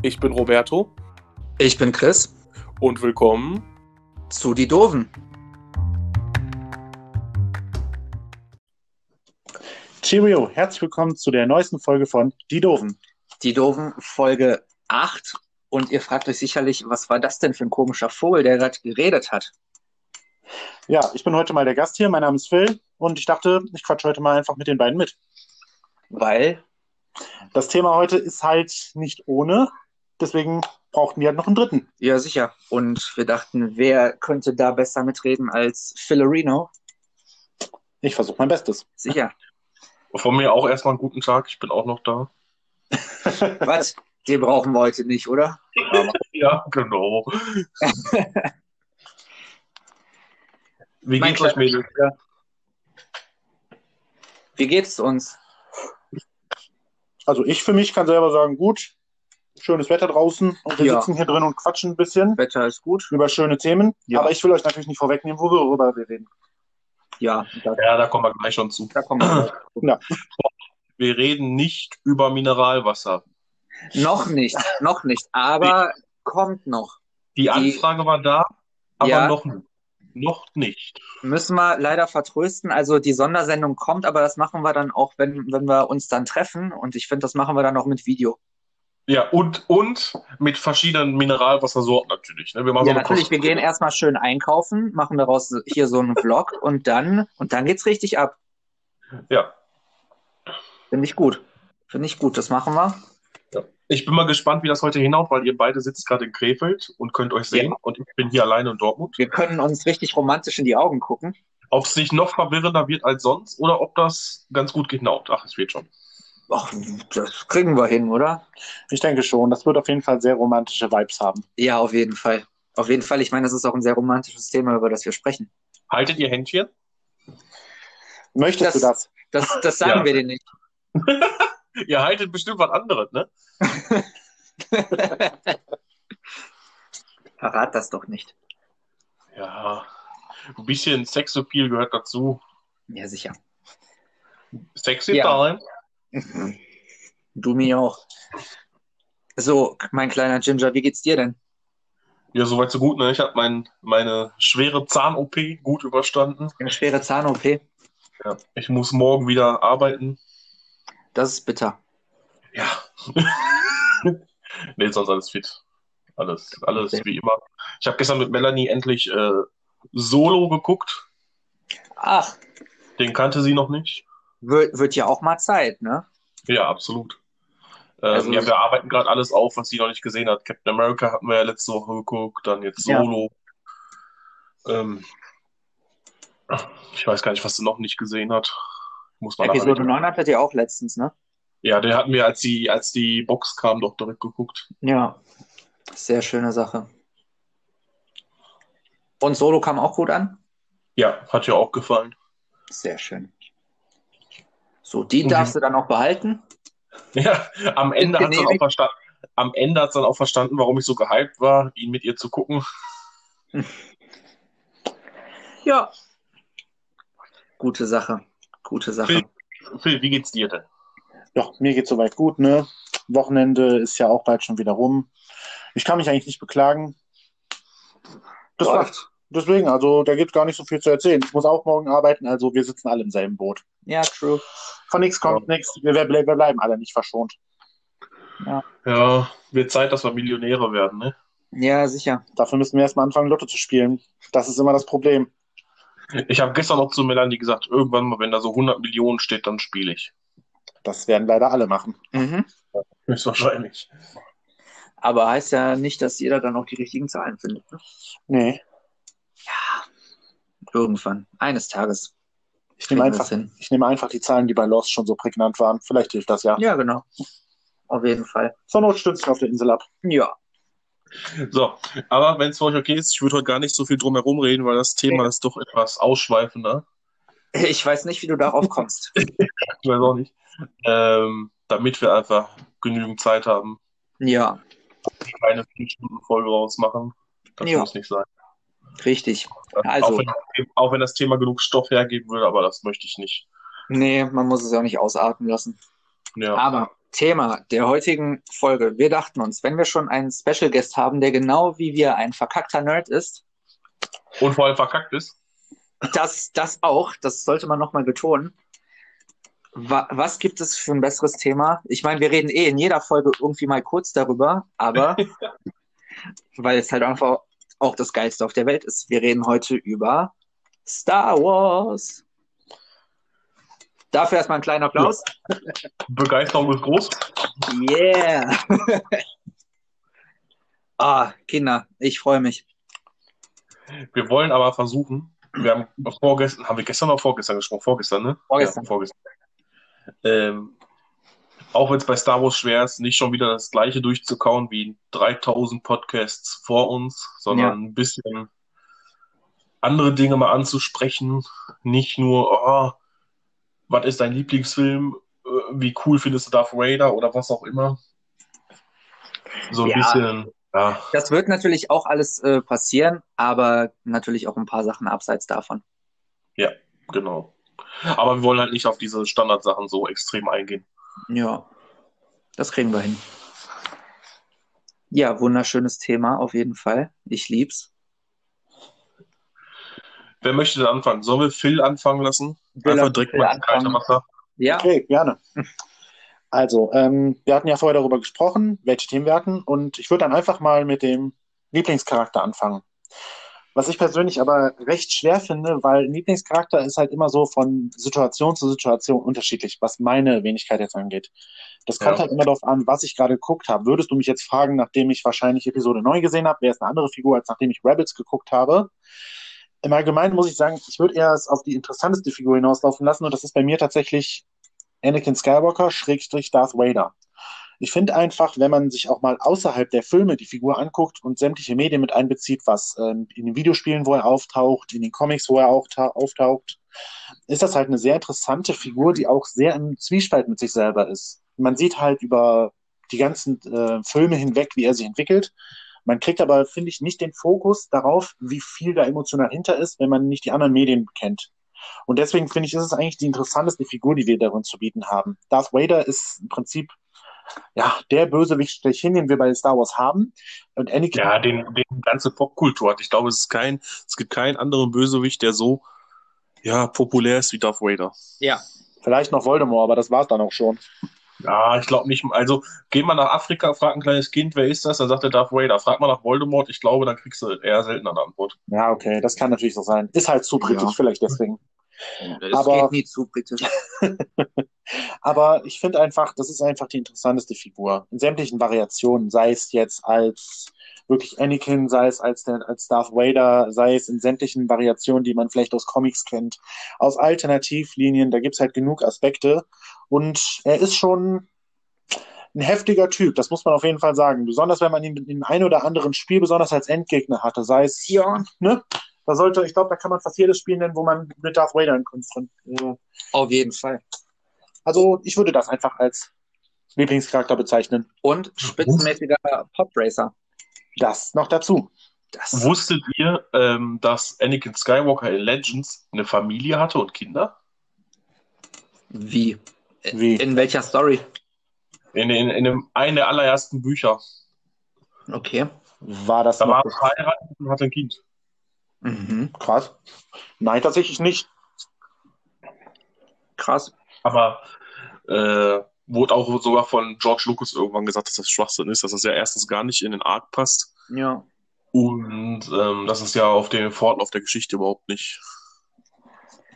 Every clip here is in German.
Ich bin Roberto Ich bin Chris und willkommen. zu Die Doofen. Cheerio, herzlich willkommen zu der neuesten Folge von Die Doofen. Die Doofen Folge 8. Und ihr fragt euch sicherlich, was war das denn für ein komischer Vogel, der gerade geredet hat? Ja, ich bin heute mal der Gast hier. Mein Name ist Phil und ich dachte, ich quatsche heute mal einfach mit den beiden mit. Weil, Das Thema heute ist halt nicht ohne, deswegen brauchten wir halt noch einen dritten. ja sicher. Und wir dachten, wer könnte da besser mitreden als Filarino? Ich versuche mein Bestes. Sicher. Von mir auch erstmal einen guten Tag. Ich bin auch noch da. was? Den brauchen wir heute nicht, oder? Ja, genau. Wie Mein geht's euch, Mädels? Wie geht's uns? Also ich für mich kann selber sagen, gut, schönes Wetter draußen und wir Ja. sitzen hier drin und quatschen ein bisschen Wetter ist gut? über schöne Themen. Ja. Aber ich will euch natürlich nicht vorwegnehmen, worüber wir reden. Ja, da, Ja, da kommen wir gleich schon zu. da kommen wir. gleich. Wir reden nicht über Mineralwasser. noch nicht, noch nicht, aber kommt noch. Die Anfrage war da, aber Ja. noch, noch nicht. Müssen wir leider vertrösten. Also die Sondersendung kommt, aber das machen wir dann auch, wenn, wenn wir uns dann treffen. Und ich finde, das machen wir dann auch mit Video. Ja, und, und mit verschiedenen Mineralwassersorten natürlich. Ne? Wir machen Ja, so natürlich, wir gehen erstmal schön einkaufen, machen daraus hier so einen Vlog und dann, und dann geht's richtig ab. Ja. Finde ich gut. Finde ich gut, das machen wir. Ich bin mal gespannt, wie das heute hinhaut, weil ihr beide sitzt gerade in Krefeld und könnt euch sehen. Und ich bin hier alleine in Dortmund. Wir können uns richtig romantisch in die Augen gucken. Ob es nicht noch verwirrender wird als sonst oder ob das ganz gut hinhaut. Ach, es wird schon. Ach, das kriegen wir hin, oder? Ich denke schon, das wird auf jeden Fall sehr romantische Vibes haben. Ja, auf jeden Fall. Auf jeden Fall. Ich meine, das ist auch ein sehr romantisches Thema, über das wir sprechen. Haltet ihr Händchen? Möchtest Das- du das? Das, das sagen Ja. wir dir nicht. Ihr haltet bestimmt was anderes, ne? Verrat das doch nicht. Ja. Ein bisschen Sexappeal gehört dazu. Ja, sicher. Sexy Ja. time. Du mir auch. So, mein kleiner Ginger, wie geht's dir denn? Ja, soweit so gut, ne? Ich habe mein, meine schwere Zahn-OP gut überstanden. Eine schwere Zahn-OP. Ja. Ich muss morgen wieder arbeiten. Das ist bitter. Ja. nee, sonst alles fit. Alles, alles Okay. wie immer. Ich habe gestern mit Melanie endlich äh, Solo geguckt. Ach, Den kannte sie noch nicht. Wird, wird ja auch mal Zeit, ne? Ja, absolut. Ähm, Also- ja, wir arbeiten gerade alles auf, was sie noch nicht gesehen hat. Captain America hatten wir ja letzte Woche geguckt, dann jetzt Ja. Solo. Ähm, ich weiß gar nicht, was sie noch nicht gesehen hat. Muss man Episode nicht- 9 hattet ihr auch letztens, ne? Ja, den hatten wir, als die, als die Box kam, doch direkt geguckt. Ja. Sehr schöne Sache. Und Solo kam auch gut an? Ja, hat ihr auch gefallen. Sehr schön. So, die Mhm. darfst du dann auch behalten. Ja, am Ende hat dann auch verstanden, am Ende hat dann auch verstanden, warum ich so gehypt war, ihn mit ihr zu gucken. Ja. Gute Sache. Gute Sache. Phil, wie geht's dir denn? Ja, mir geht's soweit gut, ne? Wochenende ist ja auch bald schon wieder rum. Ich kann mich eigentlich nicht beklagen. Das Läuft. läuft. Deswegen, also da gibt gar nicht so viel zu erzählen. Ich muss auch morgen arbeiten, also wir sitzen alle im selben Boot. Ja, true. Von nichts kommt nichts. Wir, wir, wir bleiben alle nicht verschont. Ja, wird Zeit, dass wir Millionäre werden, ne? Ja, sicher. Dafür müssen wir erstmal anfangen, Lotto zu spielen. Das ist immer das Problem. Ich habe gestern noch zu Melanie gesagt, irgendwann mal, wenn da so 100 Millionen steht, dann spiele ich. Das werden leider alle machen. Mhm. Höchstwahrscheinlich. Aber heißt ja nicht, dass jeder dann auch die richtigen Zahlen findet. Ne? Nee, Irgendwann. Eines Tages. Ich nehme einfach, ich nehme einfach die Zahlen, die bei Lost schon so prägnant waren. Vielleicht hilft das ja. Ja, genau. Auf jeden Fall. Zur Not stütze ich auf der Insel ab. Ja. So, aber wenn es für euch okay ist, ich würde heute gar nicht so viel drum herum reden, weil das Thema Ja. ist doch etwas ausschweifender. Ich weiß nicht, wie du darauf kommst. Ich weiß auch nicht. Ähm, damit wir einfach genügend Zeit haben, Ja, keine 5-Stunden-Folge rausmachen. Das Ja. muss nicht sein. Richtig. auch, Also, wenn, auch wenn das Thema genug Stoff hergeben würde, aber das möchte ich nicht. nee, man muss es ja auch nicht ausarten lassen. Ja. Aber Thema der heutigen Folge. Wir dachten uns, wenn wir schon einen Special Guest haben, der genau wie wir ein verkackter Nerd ist, Und vor allem verkackt ist. das, das auch, das sollte man nochmal betonen. Wa was gibt es für ein besseres Thema? Ich meine, wir reden eh in jeder Folge irgendwie mal kurz darüber, aber weil es halt einfach auch das Geilste auf der Welt ist. Wir reden heute über Star Wars. Dafür erstmal einen kleinen Applaus. Begeisterung ist groß. Yeah. ah, Kinder, ich freue mich. Wir wollen aber versuchen, wir haben vorgestern, haben wir gestern oder vorgestern gesprochen? Vorgestern, ne? Vorgestern. Ja, vorgestern. Ähm, auch wenn es bei Star Wars schwer ist, nicht schon wieder das gleiche durchzukauen wie 3000 Podcasts vor uns, sondern Ja. ein bisschen andere Dinge mal anzusprechen. Nicht nur, oh, was ist dein Lieblingsfilm? Äh, Wie cool findest du Darth Vader oder was auch immer? So ein Ja. bisschen, ja, Das wird natürlich auch alles äh, passieren, aber natürlich auch ein paar Sachen abseits davon. genau. Aber wir wollen halt nicht auf diese Standardsachen so extrem eingehen. Ja, das kriegen wir hin. Ja, wunderschönes Thema auf jeden Fall. Ich lieb's. Wer möchte denn anfangen? Sollen wir Phil anfangen lassen? Will Einfach direkt will mal kalte anfangen? Wasser. Ja, Okay, gerne. Also, ähm, wir hatten ja vorher darüber gesprochen, welche Themen wir hatten, und ich würde dann einfach mal mit dem Lieblingscharakter anfangen. Was ich persönlich aber recht schwer finde, weil Lieblingscharakter ist halt immer so von Situation zu Situation unterschiedlich, was meine Wenigkeit jetzt angeht. Das kommt Ja. halt immer darauf an, was ich gerade geguckt habe. Würdest du mich jetzt fragen, nachdem ich wahrscheinlich Episode 9 gesehen habe, wäre es eine andere Figur, als nachdem ich Rebels geguckt habe. Im Allgemeinen muss ich sagen, ich würde eher es auf die interessanteste Figur hinauslaufen lassen, und das ist bei mir tatsächlich Anakin Skywalker, Schrägstrich Darth Vader. Ich finde einfach, wenn man sich auch mal außerhalb der Filme die Figur anguckt und sämtliche Medien mit einbezieht, was ähm, in den Videospielen, wo er auftaucht, in den Comics, wo er auch ta- auftaucht, ist das halt eine sehr interessante Figur, die auch sehr im Zwiespalt mit sich selber ist. Man sieht halt über die ganzen äh, Filme hinweg, wie er sich entwickelt. Man kriegt aber, finde ich, nicht den Fokus darauf, wie viel da emotional hinter ist, wenn man nicht die anderen Medien kennt. Und deswegen finde ich, ist es eigentlich die interessanteste Figur, die wir darin zu bieten haben. Darth Vader ist im Prinzip ja der Bösewicht schlechthin, den wir bei Star Wars haben. Und Anakin, Ja, den, den ganze Popkultur hat. Ich glaube, es ist kein, es gibt keinen anderen Bösewicht, der so, ja, populär ist wie Darth Vader. ja. vielleicht noch Voldemort, aber das war es dann auch schon. Ja, ich glaube nicht. Also, geh mal nach Afrika, frag ein kleines Kind, wer ist das? Dann sagt er Darth Vader. Frag mal nach Voldemort. Ich glaube, dann kriegst du eher seltener eine Antwort. Ja, okay, das kann natürlich so sein. Ist halt zu britisch, Ja. vielleicht deswegen. Es Aber- geht nie zu britisch. Aber ich finde einfach, das ist einfach die interessanteste Figur. In sämtlichen Variationen, sei es jetzt als wirklich Anakin, sei es als, der, als Darth Vader, sei es in sämtlichen Variationen, die man vielleicht aus Comics kennt, aus Alternativlinien, da gibt's halt genug Aspekte. Und er ist schon ein heftiger Typ, das muss man auf jeden Fall sagen. Besonders wenn man ihn in dem ein oder anderen Spiel besonders als Endgegner hatte, sei es Ja. ne? Da sollte, ich glaube, da kann man fast jedes Spiel nennen, wo man mit Darth Vader in konfront, äh, Auf jeden Fall. also ich würde das einfach als Lieblingscharakter bezeichnen. Und spitzenmäßiger Podracer. Das noch dazu. Das. Wusstet ihr, ähm, dass Anakin Skywalker in Legends eine Familie hatte und Kinder? Wie? Wie? In welcher Story? In, in, in einem, einen der allerersten Bücher. Okay. War das Da war noch er verheiratet und hatte ein Kind. Mhm. krass? Nein, tatsächlich nicht. Krass. Aber äh, wurde auch sogar von George Lucas irgendwann gesagt, dass das Schwachsinn ist, dass das ja erstens gar nicht in den Arc passt Ja. und ähm, dass es ja auf den Fortlauf der Geschichte überhaupt nicht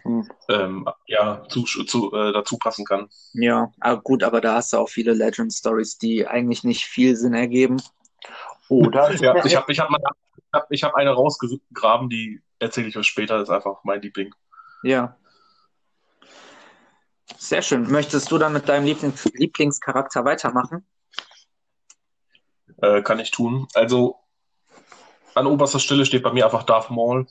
Hm. ähm, ja, zu, zu, äh, dazu passen kann. Ja. Aber gut, aber da hast du auch viele Legend-Stories, die eigentlich nicht viel Sinn ergeben. Oder? Ja, ich habe ich hab mal, hab, ich hab eine rausgegraben, die erzähle ich euch später, das ist einfach mein Liebling. Ja. Sehr schön. Möchtest du dann mit deinem Lieblings Lieblingscharakter weitermachen? Äh, kann ich tun. Also an oberster Stelle steht bei mir einfach Darth Maul.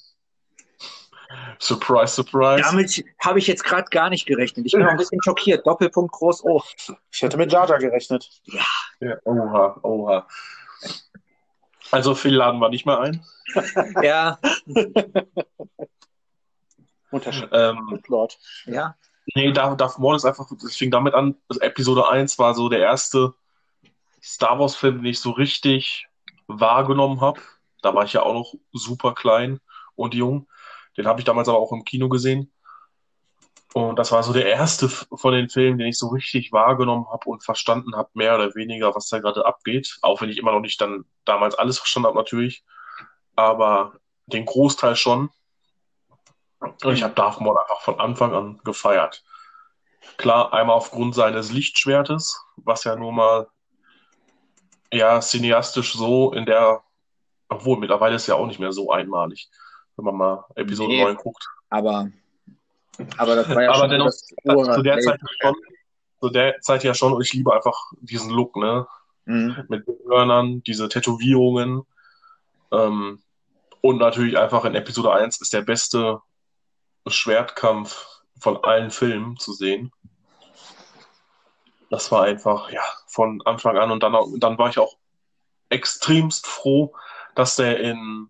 Surprise, surprise. Damit habe ich jetzt gerade gar nicht gerechnet. Ich bin auch ein bisschen schockiert. Doppelpunkt groß O. Ich hätte mit Jar gerechnet. Ja, oha, oha. Also Phil laden wir nicht mehr ein. Ja, Unterschied. Ähm, Lord. ja. Nee, Darth, Darth Maul ist einfach, es fing damit an, also Episode 1 war so der erste Star Wars-Film, den ich so richtig wahrgenommen habe. Da war ich ja auch noch super klein und jung. Den habe ich damals aber auch im Kino gesehen. Und das war so der erste von den Filmen, den ich so richtig wahrgenommen habe und verstanden habe, mehr oder weniger, was da gerade abgeht. Auch wenn ich immer noch nicht dann damals alles verstanden habe, natürlich. Aber den Großteil schon. Und ich habe Darth Maul einfach von Anfang an gefeiert. Klar, einmal aufgrund seines Lichtschwertes, was ja nur mal ja cineastisch so in der, obwohl mittlerweile ist ja auch nicht mehr so einmalig, wenn man mal Episode Nee. 9 guckt. Aber, aber das war ja Aber schon dennoch, das zu der Zeit schon, zu der Zeit ja schon, und ich liebe einfach diesen Look, ne? Mhm. Mit den Hörnern, diese Tätowierungen. Ähm, und natürlich einfach in Episode 1 ist der beste Schwertkampf von allen Filmen zu sehen. Das war einfach, ja, von Anfang an. Und dann, dann war ich auch extremst froh, dass der in,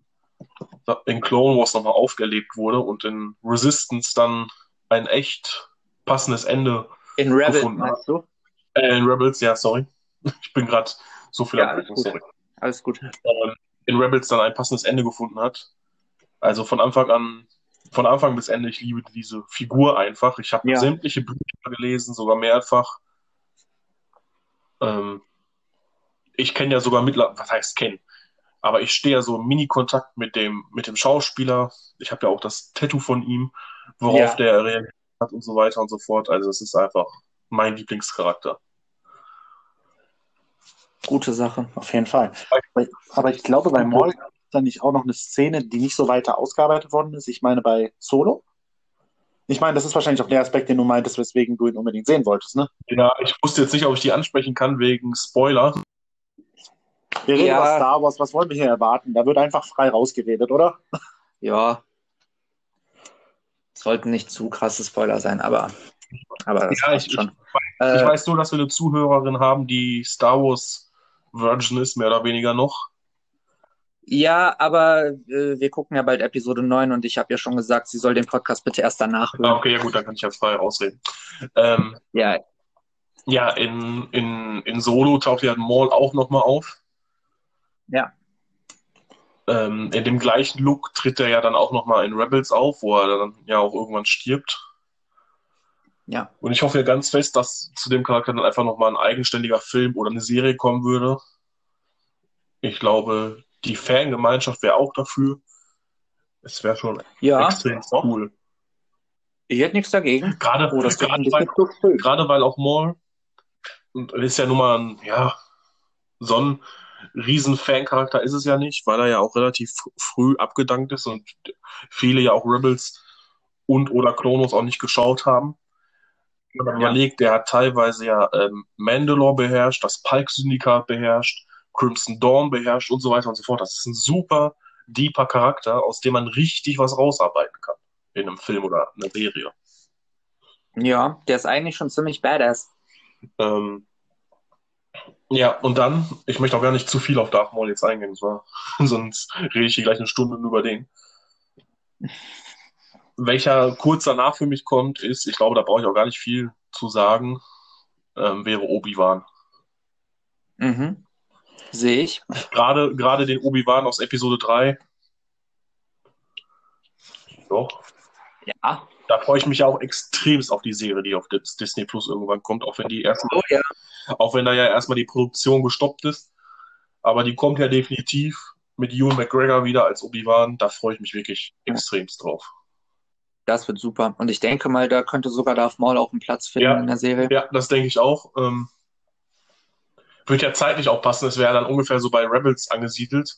in Clone Wars nochmal aufgelebt wurde und in Resistance dann ein echt passendes Ende In Rebel, gefunden meinst du? äh, in Rebels, ja, sorry. Ich bin gerade so viel Ja, alles gut. sorry. Alles gut. Ähm, in Rebels dann ein passendes Ende gefunden hat. Also von Anfang an, von Anfang bis Ende, ich liebe diese Figur einfach. Ich habe Ja. sämtliche Bücher gelesen, sogar mehrfach. Ähm, ich kenne ja sogar mittlerweile, was heißt kennen? Aber ich stehe ja so im Mini-Kontakt mit dem, mit dem Schauspieler. Ich habe ja auch das Tattoo von ihm, worauf Ja. der reagiert hat und so weiter und so fort. Also es ist einfach mein Lieblingscharakter. Gute Sache. Auf jeden Fall. Aber- Aber ich glaube, bei gab es dann nicht auch noch eine Szene, die nicht so weiter ausgearbeitet worden ist. Ich meine, bei Solo. Ich meine, das ist wahrscheinlich auch der Aspekt, den du meintest, weswegen du ihn unbedingt sehen wolltest, ne? Ja, ich wusste jetzt nicht, ob ich die ansprechen kann wegen Spoiler. Wir reden Ja. über Star Wars, was wollen wir hier erwarten? Da wird einfach frei rausgeredet, oder? Ja. Sollten nicht zu krasse Spoiler sein, aber, aber das Ja, ich- schon. Ich Äh, weiß nur, dass wir eine Zuhörerin haben, die Star Wars Virgin ist, mehr oder weniger noch. ja, aber äh, wir gucken ja bald Episode 9 und ich habe ja schon gesagt, sie soll den Podcast bitte erst danach Ah, hören. okay, ja gut, dann kann ich ja frei ausreden. Ähm, Ja, ja, in, in, in Solo taucht ja Maul auch nochmal auf. Ja. Ähm, in dem gleichen Look tritt er ja dann auch nochmal in Rebels auf, wo er dann ja auch irgendwann stirbt. ja. Und ich hoffe ja ganz fest, dass zu dem Charakter dann einfach nochmal ein eigenständiger Film oder eine Serie kommen würde. Ich glaube, die Fangemeinschaft wäre auch dafür. Es wäre schon Ja, extrem cool. ich hätte nichts dagegen. Gerade, Oh, das gerade, weil, so gerade weil auch Maul und ist ja nun mal ein, ja, so ein riesen Fan-Charakter ist es ja nicht, weil er ja auch relativ fr- früh abgedankt ist und viele ja auch Rebels und oder Clonos auch nicht geschaut haben. Wenn man Ja. überlegt, der hat teilweise ja ähm, Mandalore beherrscht, das Pike-Syndikat beherrscht, Crimson Dawn beherrscht und so weiter und so fort. Das ist ein super deeper Charakter, aus dem man richtig was rausarbeiten kann in einem Film oder einer Serie. Ja, der ist eigentlich schon ziemlich badass. Ähm, ja, und dann, ich möchte auch gar nicht zu viel auf Darth Maul jetzt eingehen, so, sonst rede ich hier gleich eine Stunde über den. Welcher kurz danach für mich kommt, ist, ich glaube, da brauche ich auch gar nicht viel zu sagen, ähm, wäre Obi-Wan. Mhm. Sehe ich. Gerade, gerade den Obi-Wan aus Episode 3. Doch. Ja. Da freue ich mich auch extremst auf die Serie, die auf Dis- Disney Plus irgendwann kommt, auch wenn die erst Oh ja. Auch wenn da ja erstmal die Produktion gestoppt ist. Aber die kommt ja definitiv mit Ewan McGregor wieder als Obi-Wan. Da freue ich mich wirklich extremst drauf. Das wird super. Und ich denke mal, da könnte sogar Darth Maul auch einen Platz finden Ja. in der Serie. Ja, das denke ich auch. Ähm, wird ja zeitlich auch passen. Es wäre dann ungefähr so bei Rebels angesiedelt.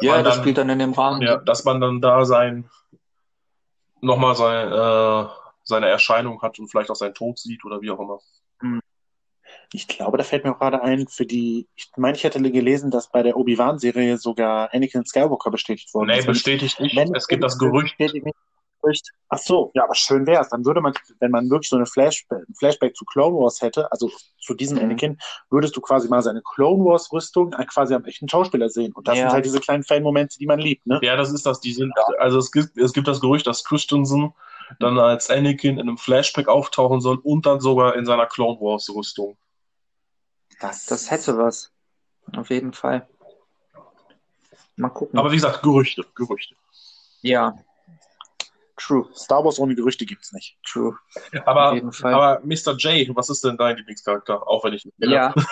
Ja, das dann, spielt dann in dem Rahmen. ja, dass man dann da sein, nochmal sein, äh, seine Erscheinung hat und vielleicht auch seinen Tod sieht oder wie auch immer. Ich glaube, da fällt mir auch gerade ein, für die, ich meine, ich hätte gelesen, dass bei der Obi-Wan-Serie sogar Anakin Skywalker bestätigt worden Nee, bestätigt nicht. wenn- Es gibt das Gerücht. Gerücht. Ach so, ja, aber schön wäre es. Dann würde man, wenn man wirklich so eine Flash, ein Flashback zu Clone Wars hätte, also zu diesem Mhm. Anakin, würdest du quasi mal seine Clone Wars Rüstung quasi am echten Schauspieler sehen. Und das Ja. sind halt diese kleinen Fan-Momente, die man liebt, ne? Ja, das ist das. Die sind, also es gibt, es gibt das Gerücht, dass Christensen dann als Anakin in einem Flashback auftauchen soll und dann sogar in seiner Clone Wars Rüstung. Das, das hätte was. Auf jeden Fall. Mal gucken. Aber wie gesagt, Gerüchte, Gerüchte. ja. True, Star Wars ohne Gerüchte gibt's nicht. true. Aber, aber Mr. J, was ist denn dein Lieblingscharakter? Auch wenn ich. Ja.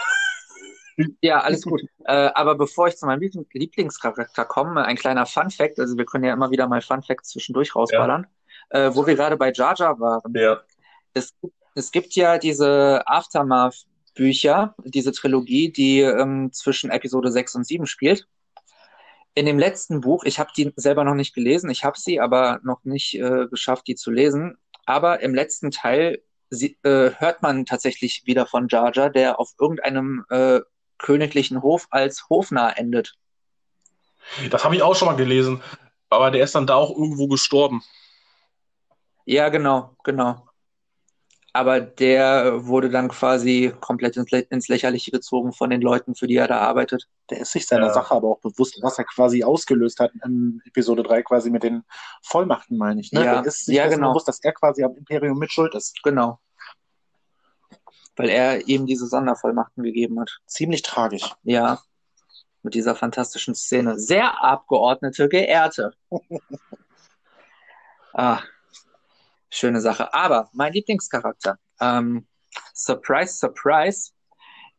Ja, alles gut. Äh, aber bevor ich zu meinem Liebling- Lieblingscharakter komme, ein kleiner Fun-Fact. Also wir können ja immer wieder mal Fun-Facts zwischendurch rausballern. Äh, wo wir gerade bei Jar Jar waren. Der, Es, es gibt ja diese Aftermath-Bücher, diese Trilogie, die ähm, zwischen Episode 6 und 7 spielt. In dem letzten Buch, ich habe die selber noch nicht gelesen, ich habe sie aber noch nicht äh, geschafft, die zu lesen. Aber im letzten Teil sie, äh, hört man tatsächlich wieder von Jar Jar, der auf irgendeinem äh, königlichen Hof als Hofnarr endet. das habe ich auch schon mal gelesen. Aber der ist dann da auch irgendwo gestorben. Ja, genau, genau. Aber der wurde dann quasi komplett ins, Lä- ins Lächerliche gezogen von den Leuten, für die er da arbeitet. Der ist sich seiner Ja. Sache aber auch bewusst, was er quasi ausgelöst hat in Episode 3, quasi mit den Vollmachten, meine ich. Ne? Ja. Der ist sich Ja, genau. bewusst, dass er quasi am Imperium mit schuld ist. Genau. Weil er ihm diese Sondervollmachten gegeben hat. Ziemlich tragisch. Ja. Mit dieser fantastischen Szene. Sehr abgeordnete, geehrte. ah, schöne Sache. Aber mein Lieblingscharakter. Ähm, surprise, surprise.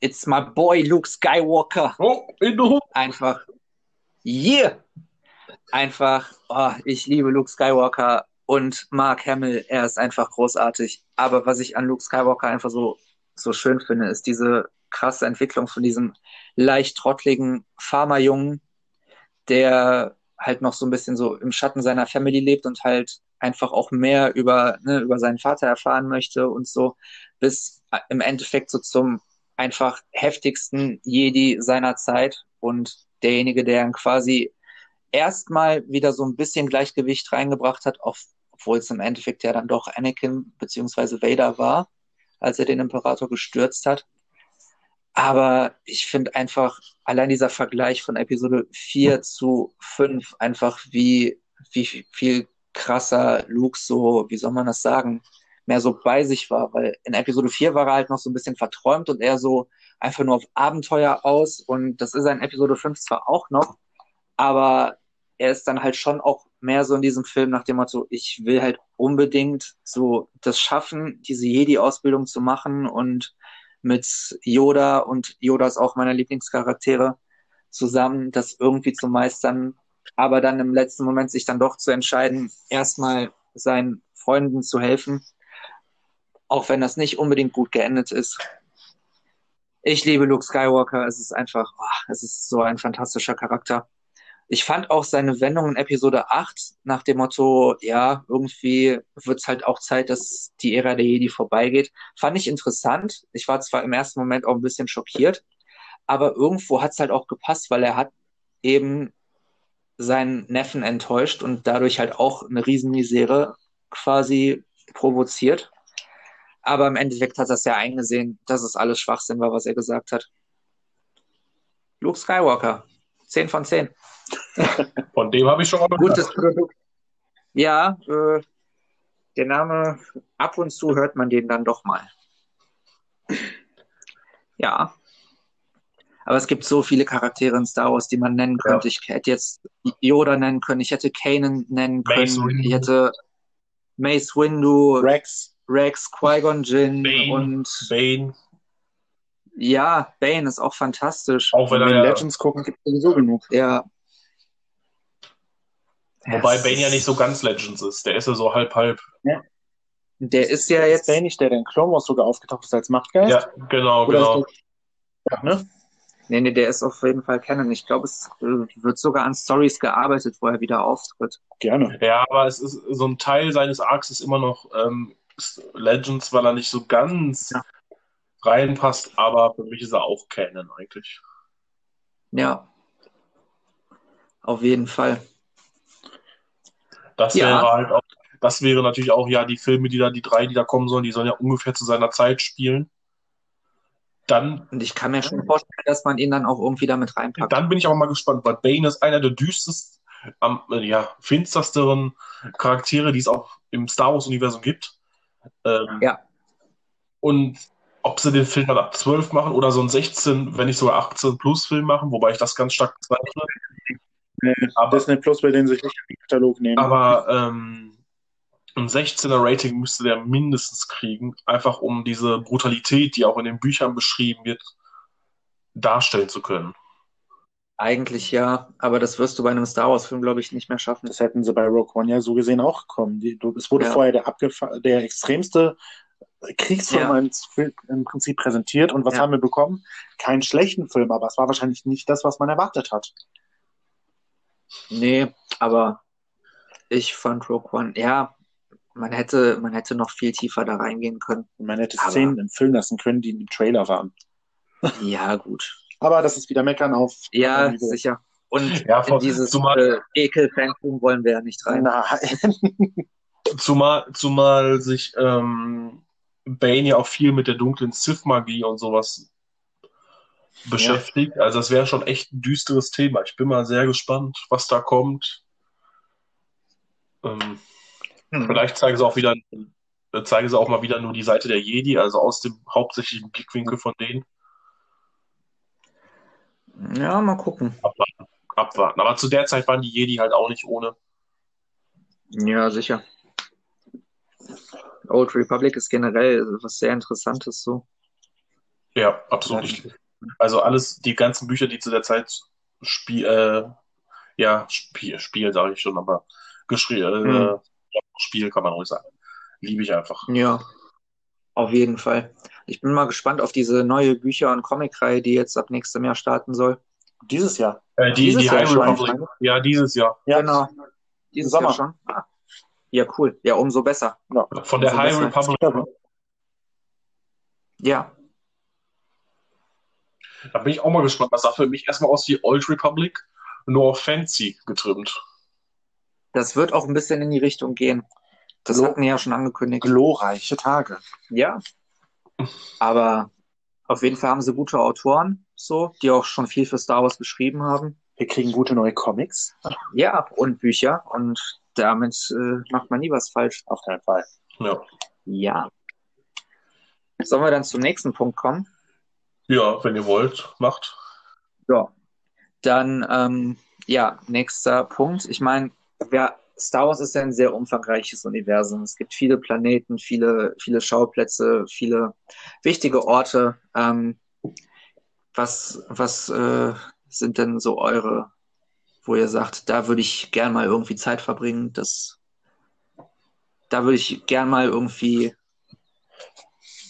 It's my boy Luke Skywalker. Oh, in the. Einfach, yeah! Einfach, oh, ich liebe Luke Skywalker und Mark Hamill, er ist einfach großartig. Aber was ich an Luke Skywalker einfach so, so schön finde, ist diese krasse Entwicklung von diesem leicht trottligen Farmerjungen, der halt noch so ein bisschen so im Schatten seiner Family lebt und halt einfach auch mehr über, ne, über seinen Vater erfahren möchte und so, bis im Endeffekt so zum einfach heftigsten Jedi seiner Zeit und derjenige, der dann quasi erstmal wieder so ein bisschen Gleichgewicht reingebracht hat, auf, obwohl es im Endeffekt ja dann doch Anakin beziehungsweise Vader war, als er den Imperator gestürzt hat. Aber ich finde einfach allein dieser Vergleich von Episode 4 zu 5 einfach wie, wie viel krasser Luke so, wie soll man das sagen, mehr so bei sich war, weil in Episode 4 war er halt noch so ein bisschen verträumt und eher so einfach nur auf Abenteuer aus und das ist er in Episode 5 zwar auch noch, aber er ist dann halt schon auch mehr so in diesem Film nach dem Motto, ich will halt unbedingt so das schaffen, diese Jedi-Ausbildung zu machen und mit Yoda und Yoda ist auch meiner Lieblingscharaktere zusammen, das irgendwie zu meistern, aber dann im letzten Moment sich dann doch zu entscheiden, erstmal seinen Freunden zu helfen, auch wenn das nicht unbedingt gut geendet ist. Ich liebe Luke Skywalker, es ist einfach, oh, es ist so ein fantastischer Charakter. Ich fand auch seine Wendung in Episode 8 nach dem Motto, ja, irgendwie wird es halt auch Zeit, dass die Ära der Jedi vorbeigeht. Fand ich interessant. Ich war zwar im ersten Moment auch ein bisschen schockiert, aber irgendwo hat es halt auch gepasst, weil er hat eben seinen Neffen enttäuscht und dadurch halt auch eine Riesenmisere quasi provoziert. Aber im Endeffekt hat er es ja eingesehen, dass es alles Schwachsinn war, was er gesagt hat. Luke Skywalker, 10 von 10. Von dem habe ich schon mal gehört. Gutes Produkt. Ja, äh, der Name, ab und zu hört man den dann doch mal. Ja. Aber es gibt so viele Charaktere in Star Wars, die man nennen könnte. Ich hätte jetzt Yoda nennen können, ich hätte Kanan nennen Mace können, Windu. ich hätte Mace Windu, Rex, Rex, Qui-Gon Jinn Bane. und Bane, ja, Bane ist auch fantastisch. auch wenn wenn er wir ja, Legends gucken, gibt es sowieso genug. Ja. wobei Es Bane ja nicht so ganz Legends ist. Der ist ja so halb halb. Der ist ja Jetzt jetzt. Bane nicht der, der in Clone Wars sogar aufgetaucht ist als Machtgeist? Ja, genau, Oder genau. ist der, ja, ne? Nee, nee, der ist auf jeden Fall Canon. Ich glaube, es äh, wird sogar an Stories gearbeitet, wo er wieder auftritt. Gerne. Ja, aber es ist so ein Teil seines Arcs ist immer noch ähm, Legends, weil er nicht so ganz Ja. reinpasst, aber für mich ist er auch Canon eigentlich. Ja. Auf jeden Fall. Das Ja. wäre halt auch, das wäre natürlich auch ja die Filme, die da, die drei, die da kommen sollen, die sollen ja ungefähr zu seiner Zeit spielen. Dann, Und ich kann mir schon vorstellen, dass man ihn dann auch irgendwie damit reinpackt. dann bin ich aber mal gespannt, weil Bane ist einer der düstersten, am äh, ja, finstersteren Charaktere, die es auch im Star Wars-Universum gibt. Ähm, Ja. Und ob sie den Film dann ab 12 machen oder so ein 16, wenn nicht sogar 18 plus Film machen, wobei ich das ganz stark bezweifle. Aber, Disney Plus will den sich nicht in den Katalog nehmen. aber ähm, ein 16er Rating müsste der mindestens kriegen, einfach um diese Brutalität, die auch in den Büchern beschrieben wird, darstellen zu können. Eigentlich ja, aber das wirst du bei einem Star Wars-Film, glaube ich, nicht mehr schaffen. Das hätten sie bei Rogue One ja so gesehen auch gekommen. Die, du, es wurde Ja. vorher der, abgefa der extremste Kriegsfilm Ja. im, im Prinzip präsentiert. Und was Ja. haben wir bekommen? Keinen schlechten Film, aber es war wahrscheinlich nicht das, was man erwartet hat. Nee, aber ich fand Rogue One, ja, man hätte, man hätte noch viel tiefer da reingehen können. Und man hätte Aber- Szenen im Film lassen können, die im Trailer waren. Ja, gut. Aber das ist wieder Meckern auf. Ja, sicher. Und Ja, in dieses zumal- äh, Ekel-Fantum wollen wir ja nicht rein. Nein. Zumal, zumal sich ähm, Bane ja auch viel mit der dunklen Sith-Magie und sowas beschäftigt. Also das wäre schon echt ein düsteres Thema. Ich bin mal sehr gespannt, was da kommt. Ähm, Hm. vielleicht zeigen sie auch wieder, äh, zeigen sie auch mal wieder nur die Seite der Jedi, also aus dem hauptsächlichen Blickwinkel von denen. Ja, mal gucken. Abwarten. Abwarten. Aber zu der Zeit waren die Jedi halt auch nicht ohne. Ja, sicher. Old Republic ist generell was sehr Interessantes so. Ja, absolut. Ich, also alles, die ganzen Bücher, die zu der Zeit spiel, äh, ja, Spiel, Spiel sage ich schon, aber geschrieben, äh, Hm. ja, Spiel kann man ruhig sagen. Liebe ich einfach. Ja, auf jeden Fall. Ich bin mal gespannt auf diese neue Bücher- und Comicreihe, die jetzt ab nächstem Jahr starten soll. Dieses Jahr. Äh, die Dieses die Jahr High schon. Republic. Ja, dieses Jahr. Ja. Genau. Dieses Sommer. Jahr schon. Ah. Ja, cool. Ja, umso besser. Von der Also High besser. Republic. Ja, Da bin ich auch mal gespannt. Das sah für mich erstmal aus wie Old Republic, nur auf fancy getrimmt. Das wird auch ein bisschen in die Richtung gehen. Das Glo- hatten wir ja schon angekündigt. Glorreiche Tage. Ja. Aber auf jeden Fall haben sie gute Autoren, so, die auch schon viel für Star Wars geschrieben haben. Wir kriegen gute neue Comics. Ja, und Bücher. Und damit äh, macht man nie was falsch. Auf keinen Fall. Ja. Ja. Sollen wir dann zum nächsten Punkt kommen? ja, wenn ihr wollt, macht. Ja. Dann, ähm, ja, nächster Punkt. Ich meine, wer, Star Wars ist ja ein sehr umfangreiches Universum. Es gibt viele Planeten, viele, viele Schauplätze, viele wichtige Orte. Ähm, was, was äh, sind denn so eure, wo ihr sagt, da würde ich gern mal irgendwie Zeit verbringen, das, da würde ich gern mal irgendwie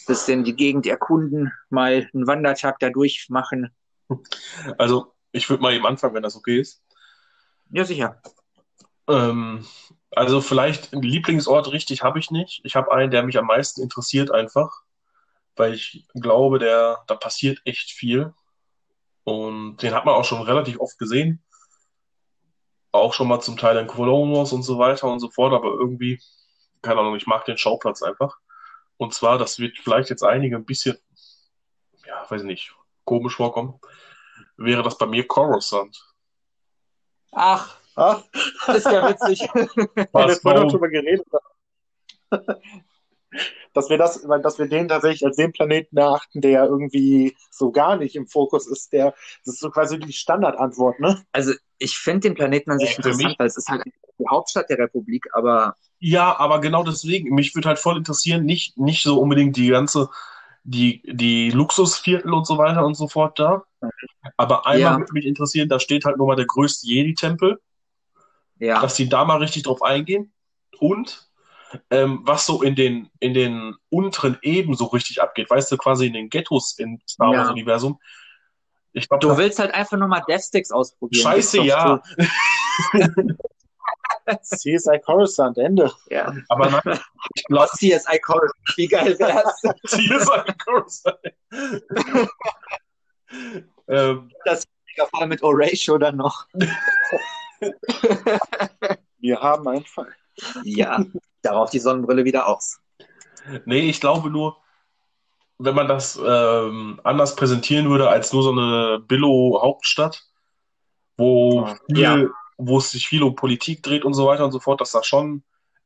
bisschen die Gegend erkunden, mal einen Wandertag da durchmachen. Also, ich würde mal eben anfangen, wenn das okay ist. Ja, sicher. Ähm, also vielleicht einen Lieblingsort richtig habe ich nicht. Ich habe einen, der mich am meisten interessiert einfach, weil ich glaube, der, da passiert echt viel. Und den hat man auch schon relativ oft gesehen. Auch schon mal zum Teil in Wars und so weiter und so fort, aber irgendwie, keine Ahnung, ich mag den Schauplatz einfach. Und zwar, das wird vielleicht jetzt einige ein bisschen, ja, weiß nicht, komisch vorkommen, wäre das bei mir Coruscant. Ach, Ach, ist ja witzig. Was, jetzt vorhin warum? drüber geredet. dass wir das, weil- dass wir den tatsächlich als den Planeten erachten, der irgendwie so gar nicht im Fokus ist, der, das ist so quasi die Standardantwort, ne? Also ich finde den Planeten an sich Äh, für interessant, mich- weil es ist halt die Hauptstadt der Republik, aber Ja, aber genau deswegen, mich würde halt voll interessieren, nicht, nicht so unbedingt die ganze, die, die Luxusviertel und so weiter und so fort da. Aber einmal Ja. würde mich interessieren, da steht halt nur mal der größte Jedi-Tempel, ja, dass die da mal richtig drauf eingehen. Und ähm, was so in den, in den unteren Eben so richtig abgeht, weißt du, quasi in den Ghettos im Star Ja. Wars-Universum. Ich glaube, du willst halt einfach nur mal Death Sticks ausprobieren. Scheiße, Ist ja. CSI Coruscant, Ende. ja. Aber nein, ich glaube, CSI Coruscant, wie geil wär's? ist ein Kurs. ähm, Fall mit Horatio dann noch. Wir haben einen Fall. Ja, darauf die Sonnenbrille wieder aus. Nee, ich glaube nur, wenn man das ähm, anders präsentieren würde als nur so eine Billo-Hauptstadt, wo Ja. viel, Ja. wo es sich viel um Politik dreht und so weiter und so fort, dass da schon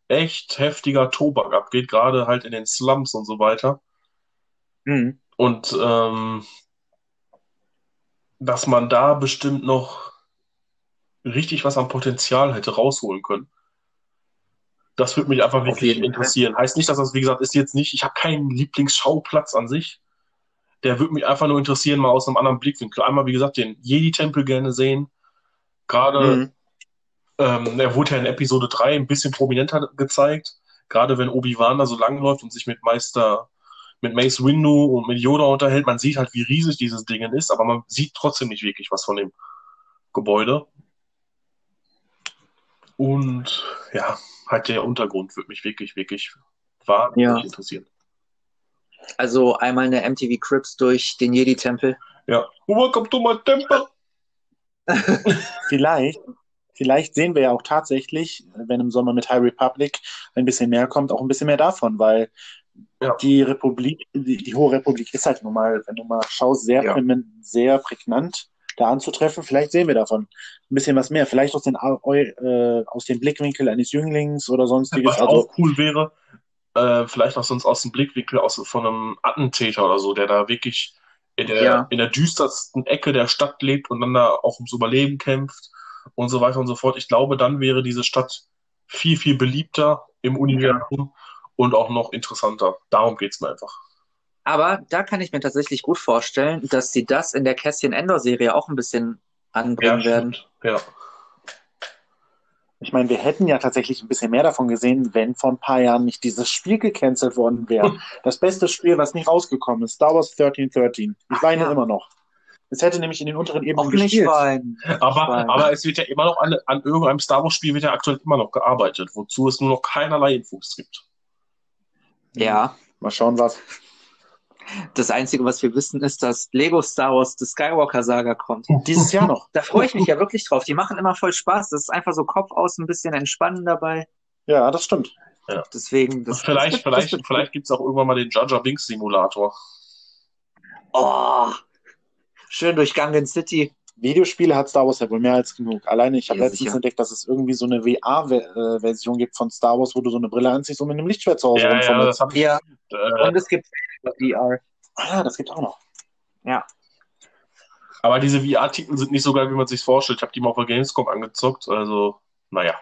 echt heftiger Tobak abgeht, gerade halt in den Slums und so weiter. Mhm. Und ähm, dass man da bestimmt noch richtig was am Potenzial hätte rausholen können. Das würde mich einfach wirklich interessieren. Heißt nicht, dass das, wie gesagt, ist jetzt nicht, ich habe keinen Lieblingsschauplatz an sich. Der würde mich einfach nur interessieren, mal aus einem anderen Blickwinkel. Einmal, wie gesagt, den Jedi-Tempel gerne sehen. Gerade, Mhm. ähm, er wurde ja in Episode 3 ein bisschen prominenter gezeigt. Gerade wenn Obi-Wan da so langläuft und sich mit Meister, mit Mace Windu und mit Yoda unterhält, man sieht halt, wie riesig dieses Ding ist, aber man sieht trotzdem nicht wirklich was von dem Gebäude. Und ja, halt der Untergrund würde mich wirklich, wirklich wahnsinnig Ja. interessieren. Also einmal eine MTV Crips durch den Jedi-Tempel. Ja. Welcome to my temple. Vielleicht, vielleicht sehen wir ja auch tatsächlich, wenn im Sommer mit High Republic ein bisschen mehr kommt, auch ein bisschen mehr davon, weil Ja. die Republik, die, die Hohe Republik ist halt nun mal, wenn du mal schaust, sehr, Ja. sehr prägnant da anzutreffen. Vielleicht sehen wir davon ein bisschen was mehr. Vielleicht aus, den, äh, aus dem Blickwinkel eines Jünglings oder sonstiges. Was Also, auch cool wäre, äh, vielleicht auch sonst aus dem Blickwinkel aus, von einem Attentäter oder so, der da wirklich in der, Ja. in der düstersten Ecke der Stadt lebt und dann da auch ums Überleben kämpft und so weiter und so fort. Ich glaube, dann wäre diese Stadt viel, viel beliebter im Universum und auch noch interessanter. Darum geht's mir einfach. Aber da kann ich mir tatsächlich gut vorstellen, dass sie das in der Cassian Endor-Serie auch ein bisschen anbringen werden. stimmt. Ja. ich meine, wir hätten ja tatsächlich ein bisschen mehr davon gesehen, wenn vor ein paar Jahren nicht dieses Spiel gecancelt worden wäre. Das beste Spiel, was nicht rausgekommen ist, Star Wars 1313. Ich weine ja. immer noch. Es hätte nämlich in den unteren Ebenen Auch nicht gespielt. weinen. Aber, Weil- aber es wird ja immer noch an, an irgendeinem Star Wars Spiel wird ja aktuell immer noch gearbeitet, wozu es nur noch keinerlei Infos gibt. Ja. Mal schauen, was. Das Einzige, was wir wissen, ist, dass Lego Star Wars The Skywalker Saga kommt. Dieses Jahr noch. Da freue ich mich ja wirklich drauf. Die machen immer voll Spaß. Das ist einfach so Kopf aus, ein bisschen entspannen dabei. Ja, das stimmt. Deswegen, das, vielleicht, das, vielleicht, das, vielleicht gibt's auch irgendwann mal den Jar Jar Binks Simulator. Oh, schön durch Gangen City. Videospiele hat Star Wars ja wohl mehr als genug. Alleine, ich habe Ja, letztens sicher. entdeckt, dass es irgendwie so eine VR-Version gibt von Star Wars, wo du so eine Brille anziehst und mit einem Lichtschwert zu Hause Ja, ja, rumfummelst. ich. Ja, Äh, und es gibt VR. Ah, das gibt auch noch. Ja. aber diese VR-Titel sind nicht so geil, wie man sich vorstellt. Ich habe die mal auf der Gamescom angezockt. Also, naja.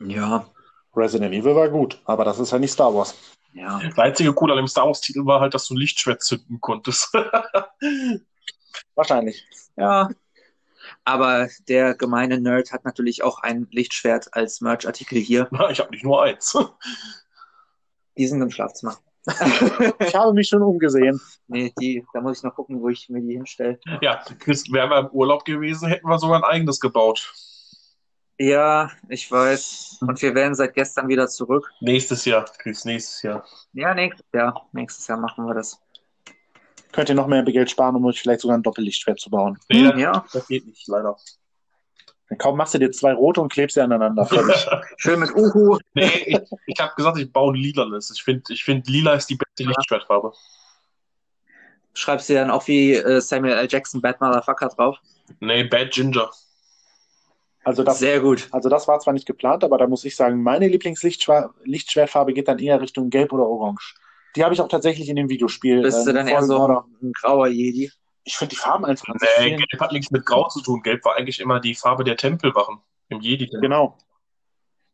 Ja, Resident Evil war gut, aber das ist ja nicht Star Wars. ja. Das einzige Cool an dem Star Wars-Titel war halt, dass du ein Lichtschwert zünden konntest. Wahrscheinlich. Ja. Aber der gemeine Nerd hat natürlich auch ein Lichtschwert als Merch-Artikel hier. Na, ich habe nicht nur eins. Die sind im Schlafzimmer. Ich habe mich schon umgesehen. nee, die, da muss ich noch gucken, wo ich mir die hinstelle. Ja, Chris, wären wir im Urlaub gewesen, hätten wir sogar ein eigenes gebaut. Ja, ich weiß. Und wir wären seit gestern wieder zurück. Nächstes Jahr, Chris, nächstes Jahr. Ja, nächstes Jahr. Nächstes Jahr machen wir das. Könnt ihr noch mehr Geld sparen, um euch vielleicht sogar ein Doppellichtschwert zu bauen. Nee, das, Ja, das geht nicht, leider. Dann kaum machst du dir zwei rote und klebst sie aneinander. Schön mit Uhu. nee, ich, ich habe gesagt, ich baue ein lilanes. Ich finde, ich find, lila ist die beste Ja. Lichtschwertfarbe. Schreibst du dann auch wie äh, Samuel L. Jackson Bad Motherfucker drauf? Nee, Bad Ginger. Also das, Sehr gut. also das war zwar nicht geplant, aber da muss ich sagen, meine Lieblingslichtschwertfarbe geht dann eher Richtung Gelb oder Orange. Die habe ich auch tatsächlich in dem Videospiel. Bist du ähm, dann eher so Order. ein grauer Jedi? Ich finde die Farben einfach Nee. Gelb hat nichts mit Grau zu tun. Gelb war eigentlich immer die Farbe der Tempelwachen im jedi -Tempel. Genau.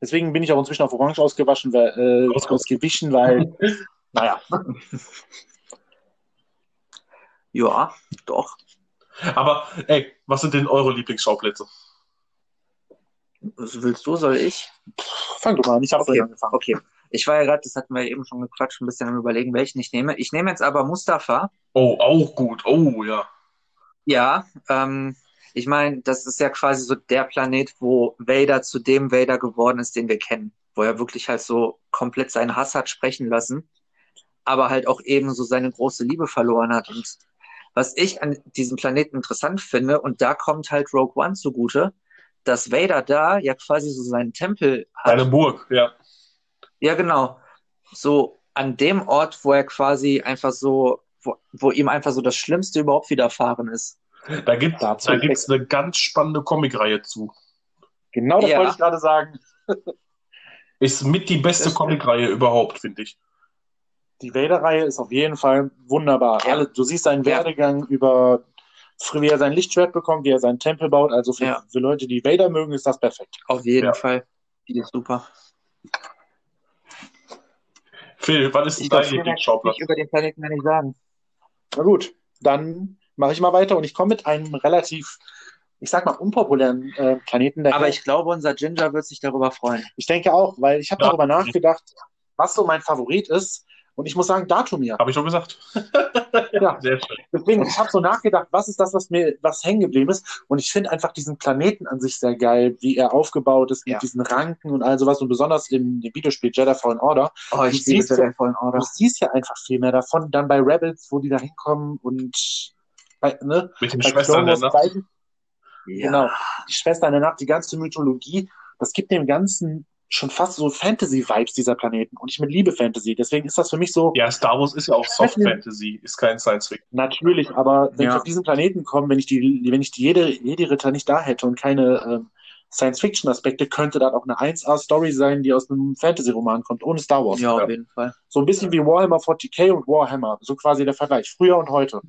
Deswegen bin ich auch inzwischen auf Orange ausgewaschen, weil, äh, Ausge- ausgewichen, weil, naja, Ja, doch. Aber, ey, was sind denn eure Lieblingsschauplätze? Was willst du, soll ich? fang du mal an, ich habe Okay. angefangen. Okay. Ich war ja gerade, das hatten wir eben schon gequatscht, ein bisschen am überlegen, welchen ich nehme. Ich nehme jetzt aber Mustafa. Oh, auch gut. Oh, ja. Ja, ähm, ich meine, das ist ja quasi so der Planet, wo Vader zu dem Vader geworden ist, den wir kennen. Wo er wirklich halt so komplett seinen Hass hat sprechen lassen, aber halt auch eben so seine große Liebe verloren hat. Und was ich an diesem Planeten interessant finde, und da kommt halt Rogue One zugute, dass Vader da ja quasi so seinen Tempel hat. Eine Burg, ja. Ja, genau. So an dem Ort, wo er quasi einfach so, wo, wo ihm einfach so das Schlimmste überhaupt widerfahren ist. Da gibt Dazu da gibt's eine ganz spannende Comicreihe zu. Genau das Ja. wollte ich gerade sagen. Ist mit die beste Comicreihe überhaupt, finde ich. Die Vader-Reihe ist auf jeden Fall wunderbar. Ja. Alle, du siehst seinen Ja. Werdegang über, wie er sein Lichtschwert bekommt, wie er seinen Tempel baut. Also für, Ja. für Leute, die Vader mögen, ist das perfekt. Auf jeden Ja. Fall. Die ist super. Phil, was ist denn Ich dein Lieblingsschauplatz? nicht über den Planeten gar nicht sagen. Na gut, dann mache ich mal weiter und ich komme mit einem relativ, ich sag mal, unpopulären äh, Planeten. Der Aber ich glaube, unser Ginger wird sich darüber freuen. ich denke auch, weil ich habe Ja. darüber nachgedacht, was so mein Favorit ist. Und ich muss sagen, Datumir. Habe ich schon gesagt. Ja. Sehr schön. Deswegen, ich habe so nachgedacht, was ist das, was mir was hängen geblieben ist. Und ich finde einfach diesen Planeten an sich sehr geil, wie er aufgebaut ist mit Ja. diesen Ranken und all sowas. Und besonders im, im Videospiel Jedi Fallen Order. Oh, Du ich siehst Jedi Fallen Du Order. siehst ja einfach viel mehr davon. Dann bei Rebels, wo die da hinkommen und bei, ne, Mit den bei Schwestern der Nacht. beiden, Genau. Die Schwester in der Nacht, die ganze Mythologie, das gibt dem Ganzen schon fast so Fantasy-Vibes dieser Planeten. Und ich mit Liebe Fantasy. Deswegen ist das für mich so, Ja, Star Wars ist ja auch Soft Fantasy, ist kein Science Fiction. natürlich, aber wenn Ja. ich auf diesen Planeten komme, wenn ich die, wenn ich die jede, jede Ritter nicht da hätte und keine ähm, Science-Fiction-Aspekte, könnte das auch eine 1A-Story sein, die aus einem Fantasy-Roman kommt, ohne Star Wars. Ja, Ja. auf jeden Fall. So ein bisschen wie Warhammer 40k und Warhammer. So quasi der Vergleich. Früher und heute.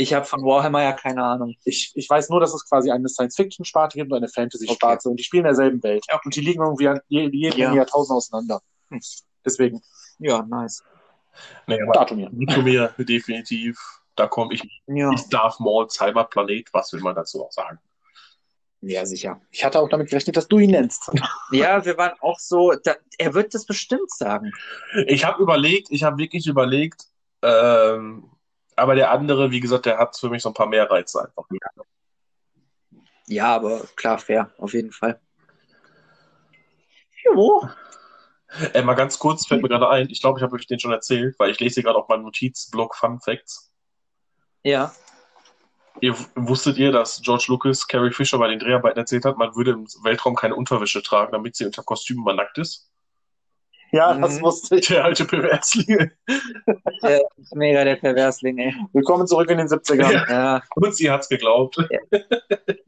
Ich habe von Warhammer ja keine Ahnung. Ich, ich weiß nur, dass es quasi eine Science-Fiction-Sparte gibt und eine Fantasy-Sparte und die spielen in derselben Welt. Okay. Und die liegen irgendwie an- je- jeden Ja. Jahrtausend auseinander. Hm. Deswegen, Ja, nice. Nee, aber Datumir. Mythomir, definitiv. Da komme ich. Ja, Ist Darth Mauls Heimatplanet, was will man dazu auch sagen? ja sicher. Ich hatte auch damit gerechnet, dass du ihn nennst. Ja, wir waren auch so, da, er wird das bestimmt sagen. Ich habe überlegt, ich habe wirklich überlegt, ähm, aber der andere, wie gesagt, der hat für mich so ein paar mehr Reize einfach. Ja, aber klar, fair, auf jeden Fall. Jo. Äh, mal ganz kurz, fällt mir gerade ein, ich glaube, ich habe euch den schon erzählt, weil ich lese hier gerade auf meinem Notizblock Fun Facts. Ja. Ihr wusstet ihr, dass George Lucas Carrie Fisher bei den Dreharbeiten erzählt hat, man würde im Weltraum keine Unterwäsche tragen, damit sie unter Kostüm immer nackt ist? Ja, Mhm. das wusste ich. Der alte Perverslinge. Der ist mega der Perversling, ey. Willkommen zurück in den 70ern. Ja. Ja, Und sie hat's geglaubt.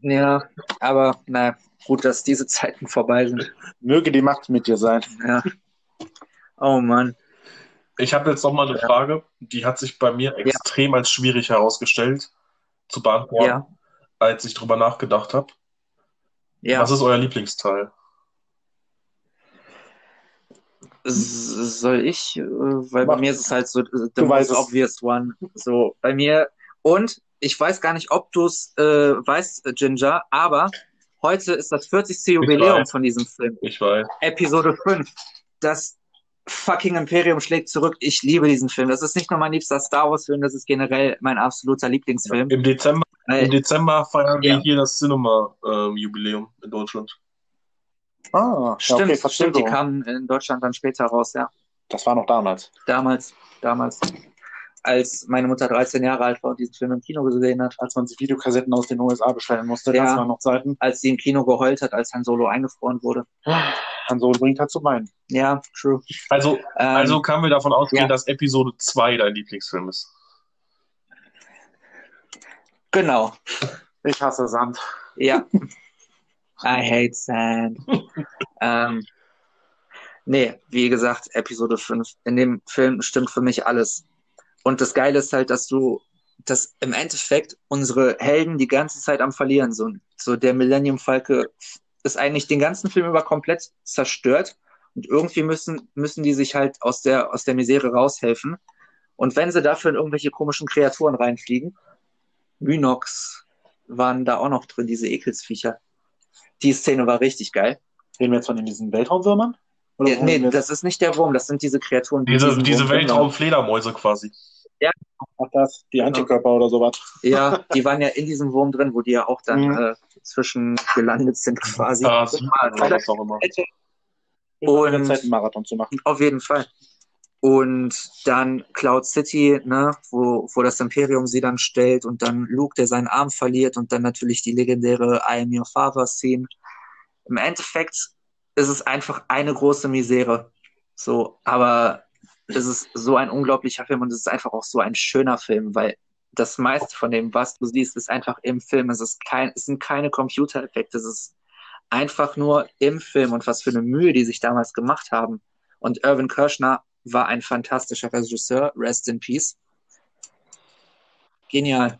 ja. Aber, na, gut, dass diese Zeiten vorbei sind. Möge die Macht mit dir sein. Ja. Oh Mann. Ich habe jetzt noch mal eine Frage, die hat sich bei mir extrem als schwierig herausgestellt zu beantworten, Ja. als ich drüber nachgedacht habe. Ja. Was ist euer Lieblingsteil? Soll ich? Äh, Weil bei Mach. mir ist es halt so, äh, the Du most weißt es. obvious one. So, bei mir. Und ich weiß gar nicht, ob du es äh, weißt, äh, Ginger, aber heute ist das 40. Jubiläum von diesem Film. Ich weiß. Episode 5. Das fucking Imperium schlägt zurück. Ich liebe diesen Film. Das ist nicht nur mein liebster Star Wars-Film, das ist generell mein absoluter Lieblingsfilm. Im Dezember, Weil, im Dezember feiern wir Ja. hier das Cinema-Jubiläum in Deutschland. Ah, stimmt, ja, okay, stimmt, die kamen in Deutschland dann später raus, ja. Das war noch damals. Damals, damals. Als meine Mutter 13 Jahre alt war und diesen Film im Kino gesehen hat. Als man sich Videokassetten aus den USA bestellen musste, Ja. das waren noch Zeiten. als sie im Kino geheult hat, als Han Solo eingefroren wurde. Han Solo bringt halt zu meinen. Ja, true. Also, Ähm, also kann wir davon ausgehen, ja. dass Episode 2 dein Lieblingsfilm ist. genau. Ich hasse Sand. Ja. I hate sand. ähm, nee, wie gesagt, Episode 5. In dem Film stimmt für mich alles. Und das Geile ist halt, dass du, dass im Endeffekt unsere Helden die ganze Zeit am Verlieren sind. So der Millennium Falke ist eigentlich den ganzen Film über komplett zerstört. Und irgendwie müssen, müssen die sich halt aus der, aus der Misere raushelfen. Und wenn sie dafür in irgendwelche komischen Kreaturen reinfliegen, Mynox waren da auch noch drin, diese Ekelsviecher. Die Szene war richtig geil. Reden wir jetzt von in diesen Weltraumwürmern? Oder Ja, nee, das ist nicht der Wurm, das sind diese Kreaturen. die Diese, diese waren. Weltraumfledermäuse quasi. Ach, das, die Genau. Antikörper oder sowas. Ja, die waren ja in diesem Wurm drin, wo die ja auch dann Mhm. äh, zwischen gelandet sind quasi. Parasiten war- was auch immer. Und Und- Zeit, einen Marathon zu machen. Auf jeden Fall. Und dann Cloud City, ne, wo, wo das Imperium sie dann stellt und dann Luke, der seinen Arm verliert und dann natürlich die legendäre I am your father Scene. Im Endeffekt ist es einfach eine große Misere. So, aber es ist so ein unglaublicher Film und es ist einfach auch so ein schöner Film, weil das meiste von dem, was du siehst, ist einfach im Film. Es, ist kein, es sind keine Computereffekte, es ist einfach nur im Film und was für eine Mühe die sich damals gemacht haben. Und Irvin Kirschner war ein fantastischer Regisseur, rest in peace. Genial.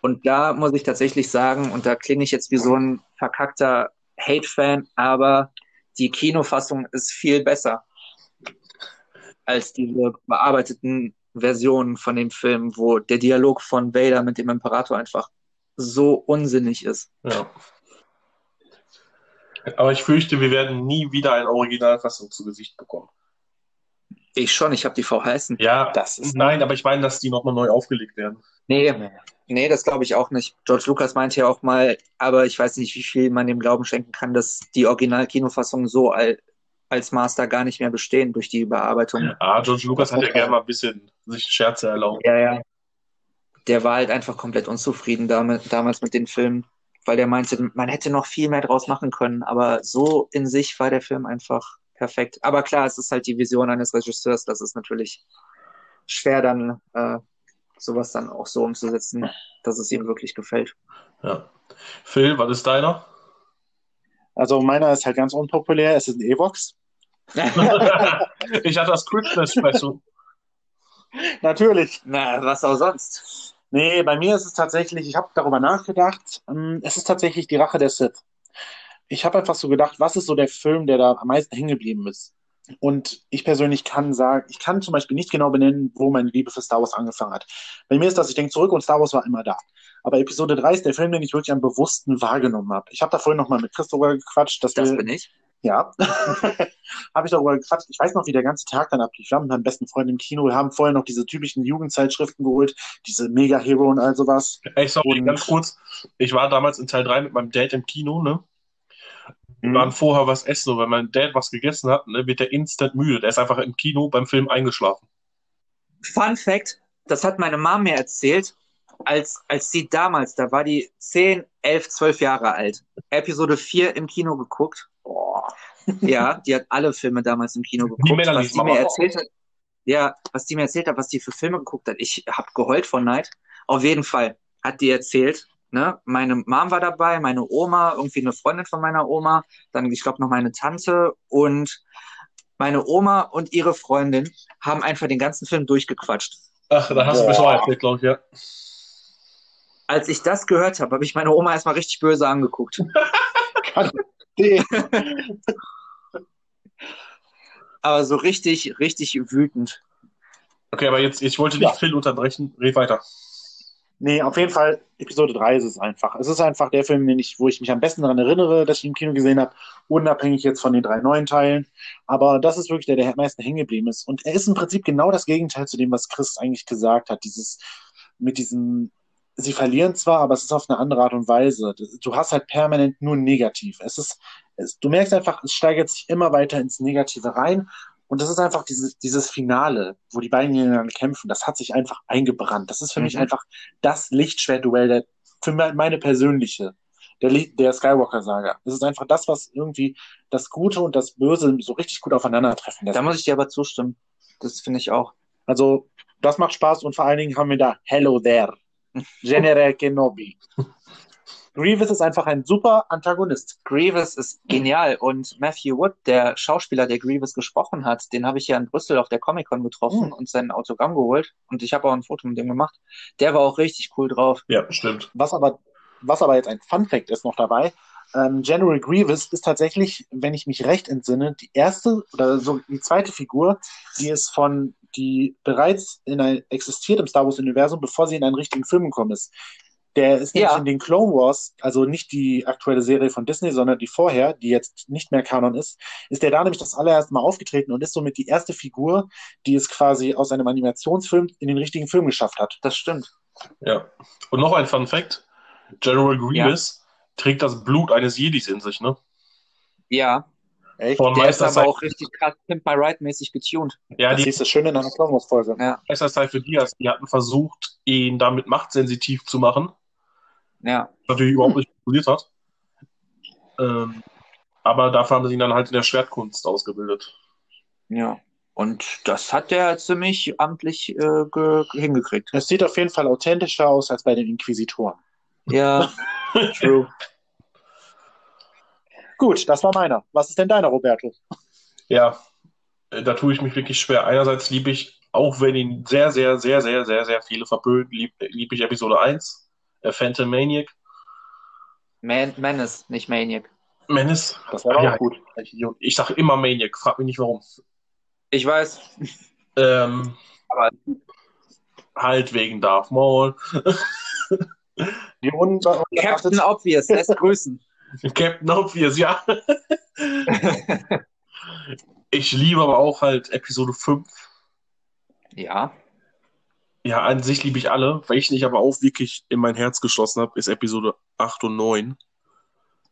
Und da muss ich tatsächlich sagen, und da klinge ich jetzt wie so ein verkackter Hate-Fan, aber die Kinofassung ist viel besser als diese bearbeiteten Versionen von dem Film, wo der Dialog von Vader mit dem Imperator einfach so unsinnig ist. Ja. Aber ich fürchte, wir werden nie wieder eine Originalfassung zu Gesicht bekommen. Ich schon, ich habe die VHS. Ja, das ist. Nein, aber ich meine, dass die nochmal neu aufgelegt werden. Nee, nee, das glaube ich auch nicht. George Lucas meinte ja auch mal, aber ich weiß nicht, wie viel man dem Glauben schenken kann, dass die Original-Kinofassungen so all, als Master gar nicht mehr bestehen durch die Bearbeitung. Ah, George Lucas hat ja gerne mal ein bisschen sich Scherze erlaubt. Ja, ja. Der war halt einfach komplett unzufrieden damit, damals mit den Filmen, weil der meinte, man hätte noch viel mehr draus machen können, aber so in sich war der Film einfach perfekt. Aber klar, es ist halt die Vision eines Regisseurs, das ist natürlich schwer dann äh, sowas dann auch so umzusetzen, dass es ihm wirklich gefällt. Ja. Phil, was ist deiner? Also meiner ist halt ganz unpopulär, es ist ein Evox. ich hatte das Christmas Special. Natürlich. Na, was auch sonst. Nee, bei mir ist es tatsächlich, ich habe darüber nachgedacht, ähm, es ist tatsächlich die Rache der Sith. Ich habe einfach so gedacht, was ist so der Film, der da am meisten hängen geblieben ist? Und ich persönlich kann sagen, ich kann zum Beispiel nicht genau benennen, wo meine Liebe für Star Wars angefangen hat. Bei mir ist das, ich denke zurück und Star Wars war immer da. Aber Episode 3 ist der Film, den ich wirklich am bewussten wahrgenommen habe. Ich habe da vorhin nochmal mit Chris darüber gequatscht. Dass Das wir, bin ich. Ja. habe ich darüber gequatscht. Ich weiß noch, wie der ganze Tag dann ablief. Wir haben mit meinem besten Freund im Kino, wir haben vorher noch diese typischen Jugendzeitschriften geholt, diese Mega Hero und all sowas. Ey, sorry, Und- ganz kurz. Ich war damals in Teil 3 mit meinem Dad im Kino, ne? Wir Mhm. waren vorher was essen und wenn mein Dad was gegessen hat, ne, wird der instant müde. Der ist einfach im Kino beim Film eingeschlafen. Fun Fact, das hat meine Mom mir erzählt, als, als sie damals, da war die 10, 11, 12 Jahre alt, Episode 4 im Kino geguckt. Ja, die hat alle Filme damals im Kino geguckt. Melanies was die mir Mama erzählt hat, ja, was die mir erzählt hat, was die für Filme geguckt hat. Ich hab geheult vor Neid. Auf jeden Fall hat die erzählt, ne, meine Mom war dabei, meine Oma, irgendwie eine Freundin von meiner Oma, dann, ich glaube, noch meine Tante und meine Oma und ihre Freundin haben einfach den ganzen Film durchgequatscht. Ach, da hast du Boah. mir schon mal erzählt, glaube ich, ja. Als ich das gehört habe, habe ich meine Oma erstmal richtig böse angeguckt. Aber so richtig, richtig wütend. Okay, aber jetzt, ich wollte nicht Ja. Phil unterbrechen. Red weiter. Nee, auf jeden Fall, Episode 3 ist es einfach. Es ist einfach der Film, den ich, wo ich mich am besten daran erinnere, dass ich ihn im Kino gesehen habe, unabhängig jetzt von den drei neuen Teilen. Aber das ist wirklich der, der am meisten hängen geblieben ist. Und er ist im Prinzip genau das Gegenteil zu dem, was Chris eigentlich gesagt hat. Dieses, mit diesem, sie verlieren zwar, aber es ist auf eine andere Art und Weise. Du hast halt permanent nur negativ. Es ist, es, du merkst einfach, es steigert sich immer weiter ins Negative rein. Und das ist einfach dieses, dieses Finale, wo die beiden gegeneinander kämpfen, das hat sich einfach eingebrannt. Das ist für mich Mhm. einfach das Lichtschwertduell der, für me- meine persönliche, der, der Skywalker-Saga. Das ist einfach das, was irgendwie das Gute und das Böse so richtig gut aufeinandertreffen lässt. Da muss ich dir aber zustimmen. Das finde ich auch. Also, das macht Spaß und vor allen Dingen haben wir da Hello There, General Kenobi. Grievous ist einfach ein super Antagonist. Grievous ist genial und Matthew Wood, der Schauspieler, der Grievous gesprochen hat, den habe ich ja in Brüssel auf der Comic-Con getroffen Mhm. und sein Autogramm geholt und ich habe auch ein Foto mit dem gemacht. Der war auch richtig cool drauf. Ja, stimmt. Was aber, was aber jetzt ein Fun Fact ist noch dabei, ähm, General Grievous ist tatsächlich, wenn ich mich recht entsinne, die erste oder so die zweite Figur, die es von, die bereits in ein, existiert im Star Wars Universum, bevor sie in einen richtigen Film gekommen ist. Der ist nämlich Ja. in den Clone Wars, also nicht die aktuelle Serie von Disney, sondern die vorher, die jetzt nicht mehr Kanon ist, ist der da nämlich das allererste Mal aufgetreten und ist somit die erste Figur, die es quasi aus einem Animationsfilm in den richtigen Film geschafft hat. Das stimmt. Ja. Und noch ein Fun Fact. General Grievous trägt das Blut eines Jedis in sich, ne? Ja, Echt? Von der ist aber auch richtig krass Pimp My Ride mäßig getuned. Ja, Das die hieß es schön in einer Clone Wars Folge. Ja, Meister für Diaz, die hatten versucht, ihn damit machtsensitiv zu machen. Ja. Natürlich überhaupt nicht funktioniert hat. Ähm, aber dafür haben sie ihn dann halt in der Schwertkunst ausgebildet. Ja. Und das hat der ziemlich amtlich äh, ge hingekriegt. Es sieht auf jeden Fall authentischer aus als bei den Inquisitoren. Ja, true. Gut, das war meiner. Was ist denn deiner, Roberto? Ja, äh, da tue ich mich wirklich schwer. Einerseits liebe ich, auch wenn ihn sehr, sehr, sehr, sehr, sehr, sehr viele verbögen, liebe lieb ich Episode 1, äh, Phantom Maniac. Man Menace, nicht Maniac. Menace? Das war auch Ja. gut. Ich sage immer Maniac, frag mich nicht warum. Ich weiß. Ähm, Aber- halt wegen Darth Maul. Die unbe Captain Obvious, lässt grüßen. Captain Obvious, ja. ich liebe aber auch halt Episode 5. Ja, Ja, an sich liebe ich alle. Welchen ich aber auch wirklich in mein Herz geschlossen habe, ist Episode 8 und 9.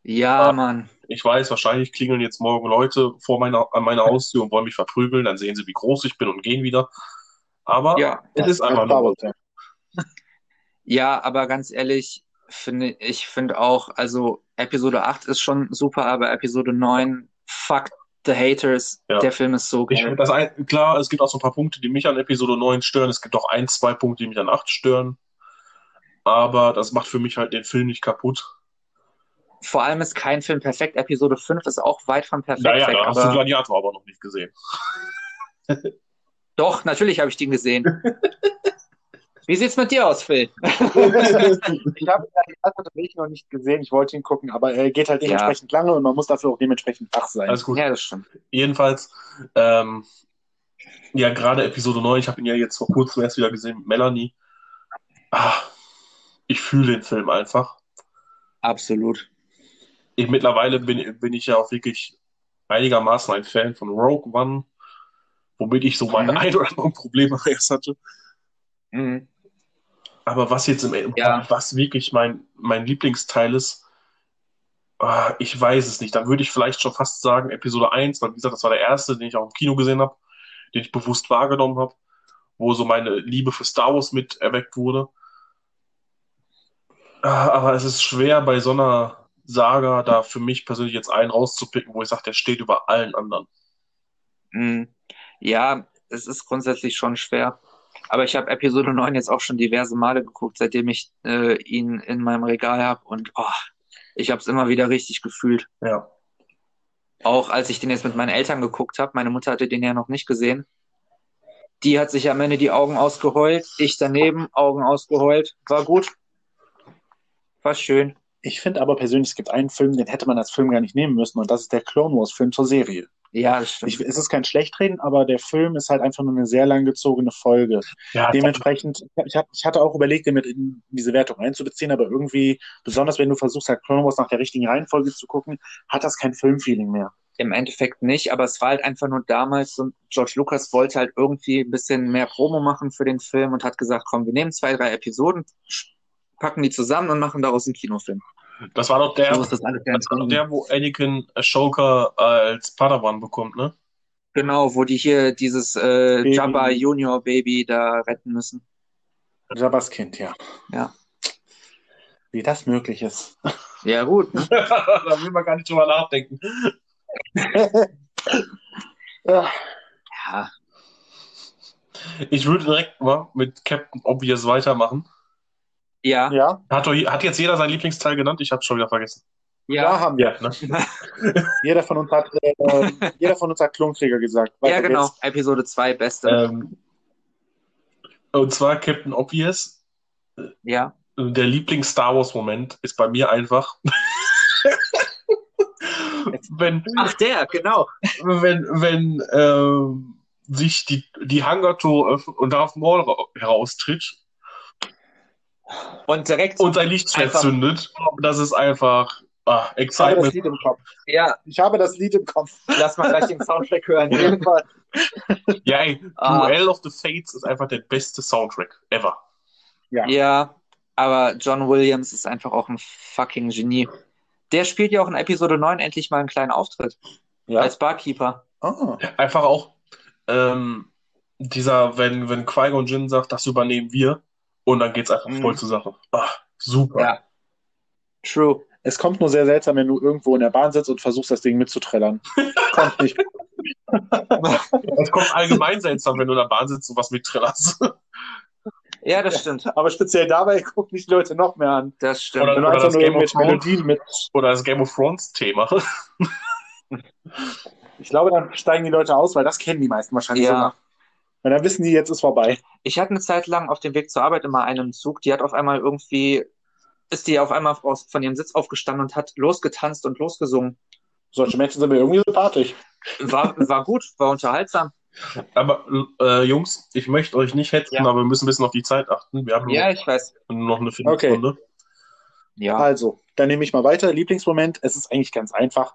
ja, Ja. Mann. Ich weiß, wahrscheinlich klingeln jetzt morgen Leute vor meiner, an meiner Haustür und wollen mich verprügeln. Dann sehen sie, wie groß ich bin und gehen wieder. Aber Ja. es ist einfach nur. Ja, aber ganz ehrlich, finde ich finde auch, also Episode 8 ist schon super, aber Episode 9, fuck the haters. Ja. Der Film ist so Ich, geil. das ein, klar, es gibt auch so ein paar Punkte, die mich an Episode 9 stören. Es gibt auch ein, zwei Punkte, die mich an 8 stören. Aber das macht für mich halt den Film nicht kaputt. Vor allem ist kein Film perfekt. Episode 5 ist auch weit von perfekt Naja, weg, da hast du aber Gladiator aber noch nicht gesehen. doch, natürlich habe ich den gesehen. Wie sieht's mit dir aus, Phil? ich habe die erste tatsächlich noch nicht gesehen. Ich wollte ihn gucken, aber er geht halt Ja. dementsprechend lange und man muss dafür auch dementsprechend wach sein. Alles gut. Ja, das stimmt. Jedenfalls, ähm, ja, gerade Episode 9, ich habe ihn ja jetzt vor kurzem erst wieder gesehen mit Melanie. Ah, ich fühle den Film einfach. Absolut. Ich, mittlerweile bin, bin ich ja auch wirklich einigermaßen ein Fan von Rogue One, womit ich so meine Mhm. ein oder anderen Probleme erst hatte. Mhm. Aber was jetzt im Ja. was wirklich mein, mein Lieblingsteil ist, ah, ich weiß es nicht. Dann würde ich vielleicht schon fast sagen, Episode 1, weil wie gesagt, das war der erste, den ich auch im Kino gesehen habe, den ich bewusst wahrgenommen habe, wo so meine Liebe für Star Wars mit erweckt wurde. Ah, Aber es ist schwer bei so einer Saga da für mich persönlich jetzt einen rauszupicken, wo ich sage, der steht über allen anderen. Mhm. Ja, es ist grundsätzlich schon schwer. Aber ich habe Episode 9 jetzt auch schon diverse Male geguckt, seitdem ich äh, ihn in meinem Regal habe. Und oh, ich habe es immer wieder richtig gefühlt. Ja. Auch als ich den jetzt mit meinen Eltern geguckt habe, meine Mutter hatte den ja noch nicht gesehen. Die hat sich am Ende die Augen ausgeheult, ich daneben, Augen ausgeheult. War gut. War schön. Ich finde aber persönlich, es gibt einen Film, den hätte man als Film gar nicht nehmen müssen und das ist der Clone Wars Film zur Serie. Ja, das stimmt. Ich, es ist kein Schlechtreden, aber der Film ist halt einfach nur eine sehr langgezogene Folge. Ja, Dementsprechend, ich, hab, ich hatte auch überlegt, den mit in diese Wertung einzubeziehen, aber irgendwie, besonders wenn du versuchst, halt Clone Wars nach der richtigen Reihenfolge zu gucken, hat das kein Filmfeeling mehr. Im Endeffekt nicht, aber es war halt einfach nur damals so, George Lucas wollte halt irgendwie ein bisschen mehr Promo machen für den Film und hat gesagt, komm, wir nehmen zwei, drei Episoden, packen die zusammen und machen daraus einen Kinofilm. Das war doch der, So ist das alles das war doch der, wo Anakin Ashoka als Padawan bekommt, ne? Genau, wo die hier dieses äh, Baby. Jabba Junior Baby da retten müssen. Jabba's Kind, ja. Ja. Wie das möglich ist. Ja, gut. ne? da will man gar nicht drüber nachdenken. Ja. Ja, Ich würde direkt mal mit Captain Obvious weitermachen. Ja, Ja, Hat, doch, hat jetzt jeder seinen Lieblingsteil genannt? Ich habe schon wieder vergessen. ja, ja. haben wir. ne? Jeder von uns hat, äh, jeder von uns hat Klonkrieger gesagt. Ja, Weiter genau. geht's. Episode 2, beste. Ähm, und zwar Captain Obvious. Ja. Der Lieblings-Star Wars-Moment ist bei mir einfach, wenn, Ach, der, genau. wenn, wenn ähm, sich die, die Hangartore öffnen und Darth Maul ra- heraustritt Und direkt, und sein Lichtschwert zündet. Das ist einfach ah, Ich habe das Excitement. Lied im Kopf. ja, Ich habe das Lied im Kopf. lass mal gleich den Soundtrack hören. Ja, ey, Ah. Duel of the Fates ist einfach der beste Soundtrack ever. Ja. Ja, aber John Williams ist einfach auch ein fucking Genie. Der spielt ja auch in Episode 9 endlich mal einen kleinen Auftritt Ja. als Barkeeper. Ah. Einfach auch ähm, dieser, wenn, wenn Qui-Gon Jinn sagt, das übernehmen wir und dann geht's einfach Mhm. voll zur Sache. Ah, super. Ja. True. Es kommt nur sehr seltsam, wenn du irgendwo in der Bahn sitzt und versuchst, das Ding mitzuträllern. kommt nicht. Es kommt allgemein seltsam, wenn du in der Bahn sitzt und was mittrillerst. Ja, das stimmt. Aber speziell dabei gucken mich die Leute noch mehr an. Das stimmt. Oder- oder einfach das Game Thrones. Melodien mit. Oder das Game of Thrones Thema. Ich glaube, dann steigen die Leute aus, weil das kennen die meisten wahrscheinlich Ja. sogar. Weil dann wissen die, jetzt ist vorbei. Ich hatte eine Zeit lang auf dem Weg zur Arbeit immer einen Zug, die hat auf einmal irgendwie, ist die auf einmal aus, von ihrem Sitz aufgestanden und hat losgetanzt und losgesungen. Solche Menschen sind mir irgendwie sympathisch. War, war gut, war unterhaltsam. Aber äh, Jungs, ich möchte euch nicht hetzen, Ja. aber wir müssen ein bisschen auf die Zeit achten. Wir haben Ja, ich weiß. nur noch eine Viertelstunde. Ja. Also, dann nehme ich mal weiter. Lieblingsmoment, es ist eigentlich ganz einfach.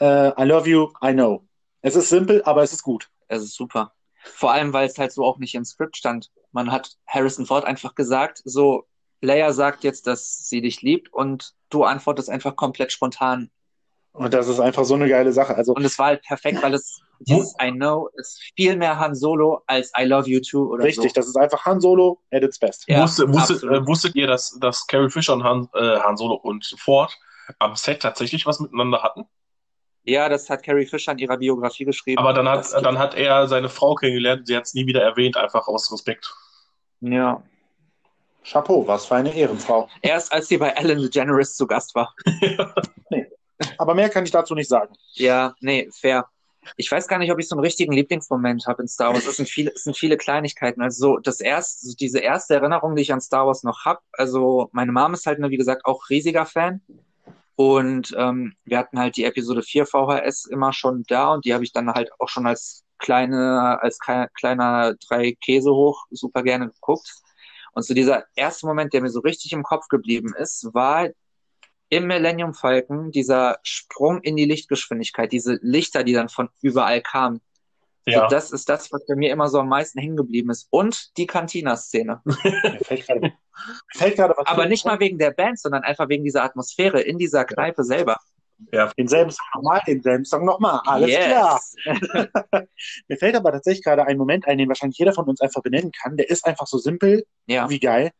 Äh, I love you, I know. Es ist simpel, aber es ist gut. Es ist super. Vor allem, weil es halt so auch nicht im Skript stand. Man hat Harrison Ford einfach gesagt, so, Leia sagt jetzt, dass sie dich liebt und du antwortest einfach komplett spontan. Und das ist einfach so eine geile Sache. Also, Und es war halt perfekt, weil es, dieses I know ist viel mehr Han Solo als I love you too oder richtig, so. das ist einfach Han Solo at its best. Ja, Wusstet, wusstet, äh, wusstet ihr, dass, dass Carrie Fisher und Han, äh, Han Solo und Ford am Set tatsächlich was miteinander hatten? Ja, das hat Carrie Fisher in ihrer Biografie geschrieben. Aber dann hat, dann hat er seine Frau kennengelernt, sie hat es nie wieder erwähnt, einfach aus Respekt. Ja. Chapeau, was für eine Ehrenfrau. Erst als sie bei Ellen DeGeneres zu Gast war. Aber mehr kann ich dazu nicht sagen. Ja, nee, fair. Ich weiß gar nicht, ob ich so einen richtigen Lieblingsmoment habe in Star Wars. Es sind viele, es sind viele Kleinigkeiten. Also so das erste, so diese erste Erinnerung, die ich an Star Wars noch hab. Also meine Mom ist halt, wie gesagt, auch riesiger Fan. Und ähm, wir hatten halt die Episode 4 VHS immer schon da und die habe ich dann halt auch schon als kleine, als kleiner drei Käse hoch super gerne geguckt. Und so dieser erste Moment, der mir so richtig im Kopf geblieben ist, war im Millennium Falcon dieser Sprung in die Lichtgeschwindigkeit, diese Lichter, die dann von überall kamen. Ja. So, das ist das, was bei mir immer so am meisten hängen geblieben ist. Und die Cantina-Szene. Mir fällt gerade, mir fällt gerade was Aber nicht mal wegen der Band, sondern einfach wegen dieser Atmosphäre in dieser Kneipe selber. Denselben Song nochmal, denselben Song nochmal. Alles yes. klar. Mir fällt aber tatsächlich gerade ein Moment ein, den wahrscheinlich jeder von uns einfach benennen kann. Der ist einfach so simpel Ja, wie geil.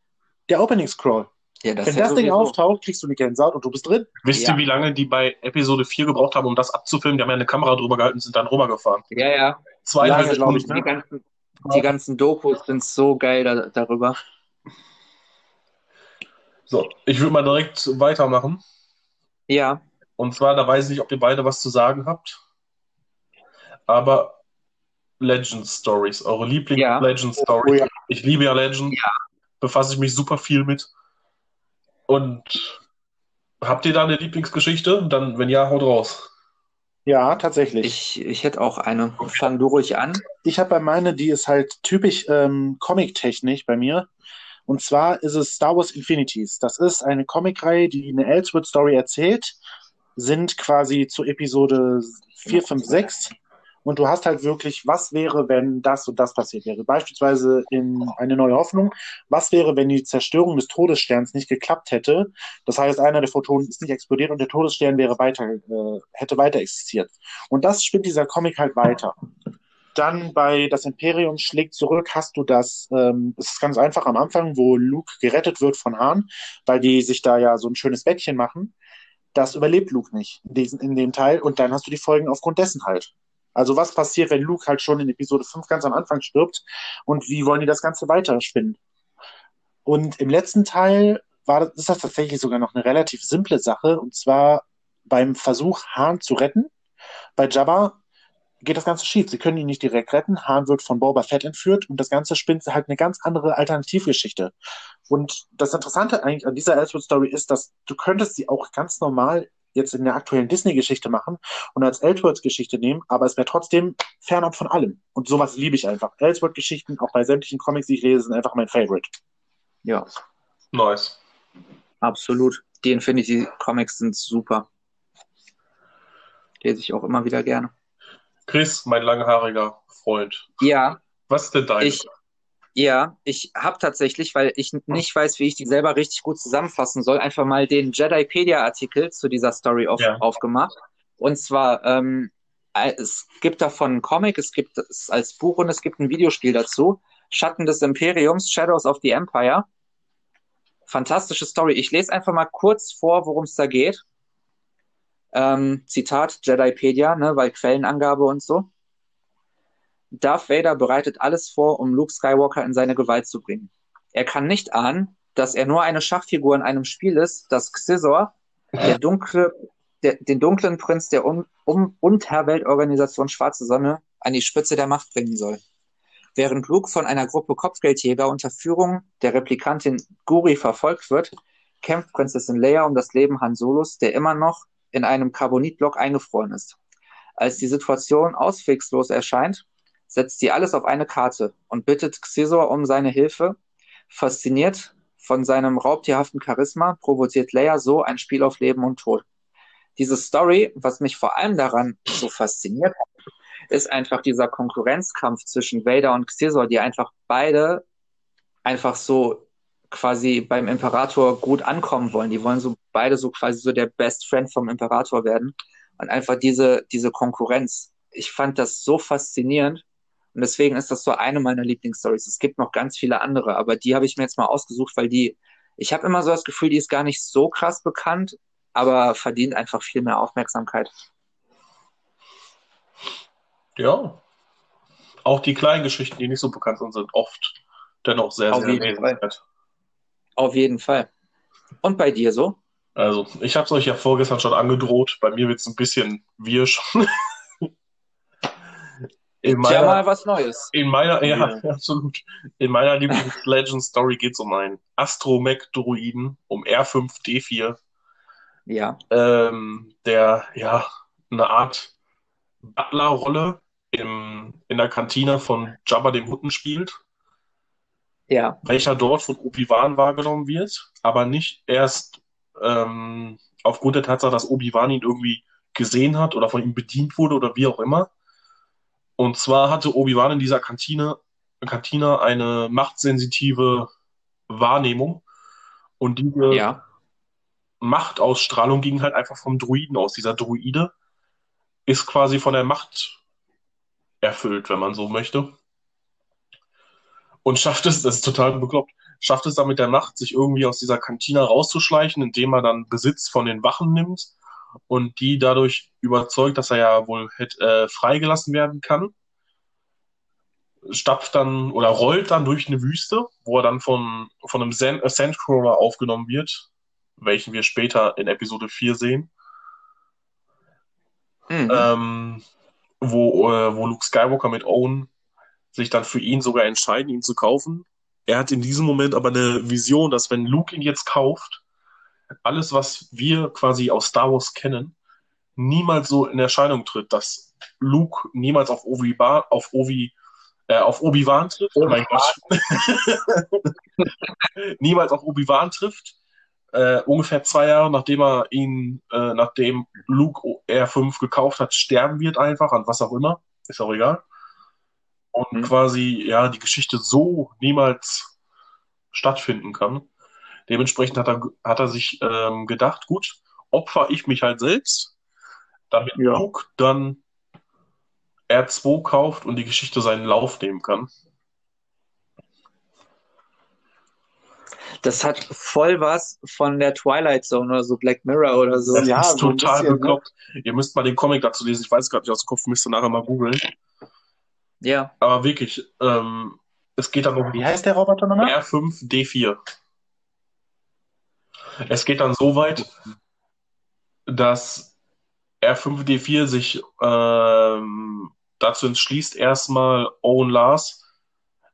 Der Opening Scroll. Ja das Wenn ja das Ding auftaucht, kriegst du eine Gänsehaut und du bist drin. Wisst Ja. ihr, wie lange die bei Episode 4 gebraucht haben, um das abzufilmen? Die haben ja eine Kamera drüber gehalten und sind dann rübergefahren. Ja, ja. Zwei, Lange, drei glaub ich, Sekunden. Die ganzen, die ganzen Dokus sind so geil da, darüber. So, ich würde mal direkt weitermachen. Ja, Und zwar, da weiß ich nicht, ob ihr beide was zu sagen habt. Aber Legend Stories, eure Ja. Lieblings-Legend Oh, Stories. ja. Ich liebe ja Legend. Befasse ich mich super viel mit. Und habt ihr da eine Lieblingsgeschichte? Dann, wenn ja, haut raus. Ja, tatsächlich. ich, ich hätte auch eine. Fang du ruhig an. Ich habe bei meine, die ist halt typisch ähm, Comic-technisch bei mir. Und zwar ist es Star Wars Infinities. Das ist eine Comicreihe, die eine Ellsworth-Story erzählt, sind quasi zu Episode 4, 5, 6. Und du hast halt wirklich, was wäre, wenn das und das passiert wäre. Beispielsweise in Eine neue Hoffnung. Was wäre, wenn die Zerstörung des Todessterns nicht geklappt hätte? Das heißt, einer der Photonen ist nicht explodiert und der Todesstern wäre weiter, äh, hätte weiter existiert. Und das spinnt dieser Comic halt weiter. Dann bei Das Imperium schlägt zurück hast du das, ähm, es ist ganz einfach am Anfang, wo Luke gerettet wird von Han, weil die sich da ja so ein schönes Bettchen machen. Das überlebt Luke nicht in, diesen, in dem Teil und dann hast du die Folgen aufgrund dessen halt. Also was passiert, wenn Luke halt schon in Episode 5 ganz am Anfang stirbt und wie wollen die das Ganze weiterspinnen? Und im letzten Teil war das, ist das tatsächlich sogar noch eine relativ simple Sache und zwar beim Versuch, Han zu retten. Bei Jabba geht das Ganze schief. Sie können ihn nicht direkt retten. Han wird von Boba Fett entführt und das Ganze spinnt halt eine ganz andere Alternativgeschichte. Und das Interessante eigentlich an dieser Elseworld Story ist, dass du könntest sie auch ganz normal jetzt in der aktuellen Disney-Geschichte machen und als Elseworlds-Geschichte nehmen, aber es wäre trotzdem fernab von allem. Und sowas liebe ich einfach. Elseworld-Geschichten, auch bei sämtlichen Comics, die ich lese, sind einfach mein Favorite. Ja, Nice. absolut. Die Infinity Comics sind super. Lese ich auch immer wieder gerne. Chris, mein langhaariger Freund. Ja, Was ist denn dein? Ich, ja, ich habe tatsächlich, weil ich nicht weiß, wie ich die selber richtig gut zusammenfassen soll, einfach mal den Jedipedia-Artikel zu dieser Story auf, Ja. aufgemacht. Und zwar, ähm, äh, es gibt davon einen Comic, es gibt es als Buch und es gibt ein Videospiel dazu. Schatten des Imperiums, Shadows of the Empire. Fantastische Story. Ich lese einfach mal kurz vor, worum es da geht. Ähm, Zitat Jedipedia, ne, weil Quellenangabe und so. Darth Vader bereitet alles vor, um Luke Skywalker in seine Gewalt zu bringen. Er kann nicht ahnen, dass er nur eine Schachfigur in einem Spiel ist, das Xizor, der dunkle, der, den dunklen Prinz der um, um Unterweltorganisation Schwarze Sonne, an die Spitze der Macht bringen soll. Während Luke von einer Gruppe Kopfgeldjäger unter Führung der Replikantin Guri verfolgt wird, kämpft Prinzessin Leia um das Leben Han Solos, der immer noch in einem Carbonitblock eingefroren ist. Als die Situation auswegslos erscheint, setzt sie alles auf eine Karte und bittet Xizor um seine Hilfe. Fasziniert von seinem raubtierhaften Charisma provoziert Leia so ein Spiel auf Leben und Tod. Diese Story, was mich vor allem daran so fasziniert hat, ist einfach dieser Konkurrenzkampf zwischen Vader und Xizor, die einfach beide einfach so quasi beim Imperator gut ankommen wollen. Die wollen so beide so quasi so der Best Friend vom Imperator werden und einfach diese diese Konkurrenz. Ich fand das so faszinierend und deswegen ist das so eine meiner Lieblingsstories. Es gibt noch ganz viele andere, aber die habe ich mir jetzt mal ausgesucht, weil die ich habe immer so das Gefühl, die ist gar nicht so krass bekannt, aber verdient einfach viel mehr Aufmerksamkeit. Ja. Auch die kleinen Geschichten, die nicht so bekannt sind, sind oft dennoch sehr, Auf sehr lesenswert. Auf jeden Fall. Und bei dir so? Also, ich habe es euch ja vorgestern schon angedroht. Bei mir wird es ein bisschen wirsch. In Tja, mal meiner, was Neues. in meiner, ja, Ja. absolut. In meiner Lieblings-Legend-Story geht es um einen Astromech-Druiden, um R5D4, Ja, ähm, der ja eine Art Butler-Rolle in der Kantine von Jabba dem Hutten spielt, ja, welcher dort von Obi-Wan wahrgenommen wird, aber nicht erst ähm, aufgrund der Tatsache, dass Obi-Wan ihn irgendwie gesehen hat oder von ihm bedient wurde oder wie auch immer. Und zwar hatte Obi-Wan in dieser Kantine, Kantine eine machtsensitive Wahrnehmung und diese ja. Machtausstrahlung ging halt einfach vom Druiden aus. Dieser Druide ist quasi von der Macht erfüllt, wenn man so möchte. Und schafft es, das ist total bekloppt, schafft es dann mit der Macht, sich irgendwie aus dieser Kantine rauszuschleichen, indem er dann Besitz von den Wachen nimmt und die dadurch überzeugt, dass er ja wohl hätte, äh, freigelassen werden kann. Stapft dann oder rollt dann durch eine Wüste, wo er dann von, von einem Sand, äh, Sandcrawler aufgenommen wird, welchen wir später in Episode 4 sehen, Mhm. ähm, wo, äh, wo Luke Skywalker mit Owen sich dann für ihn sogar entscheiden, ihn zu kaufen. Er hat in diesem Moment aber eine Vision, dass wenn Luke ihn jetzt kauft, alles, was wir quasi aus Star Wars kennen, niemals so in Erscheinung tritt, dass Luke niemals auf Obi-Wan auf Obi, äh, auf Obi-Wan trifft. Oh mein Gott. niemals auf Obi-Wan trifft. Äh, ungefähr zwei Jahre nachdem er ihn, äh, nachdem Luke R5 gekauft hat, sterben wird einfach, an was auch immer. Ist auch egal. Und Mhm. quasi, ja, die Geschichte so niemals stattfinden kann. Dementsprechend hat er, hat er sich ähm, gedacht, gut, opfer ich mich halt selbst, damit Ja. Luke dann R2 kauft und die Geschichte seinen Lauf nehmen kann. Das hat voll was von der Twilight Zone oder so, Black Mirror oder so. Das Ja, ist so total bisschen, ne? bekloppt. Ihr müsst mal den Comic dazu lesen. Ich weiß gerade nicht aus dem Kopf, müsst ihr nachher mal googeln. Ja, Aber wirklich, ähm, es geht dann um Wie heißt der Roboter nochmal? R5D4. Es geht dann so weit, dass R5D4 sich ähm, dazu entschließt, erstmal Owen Lars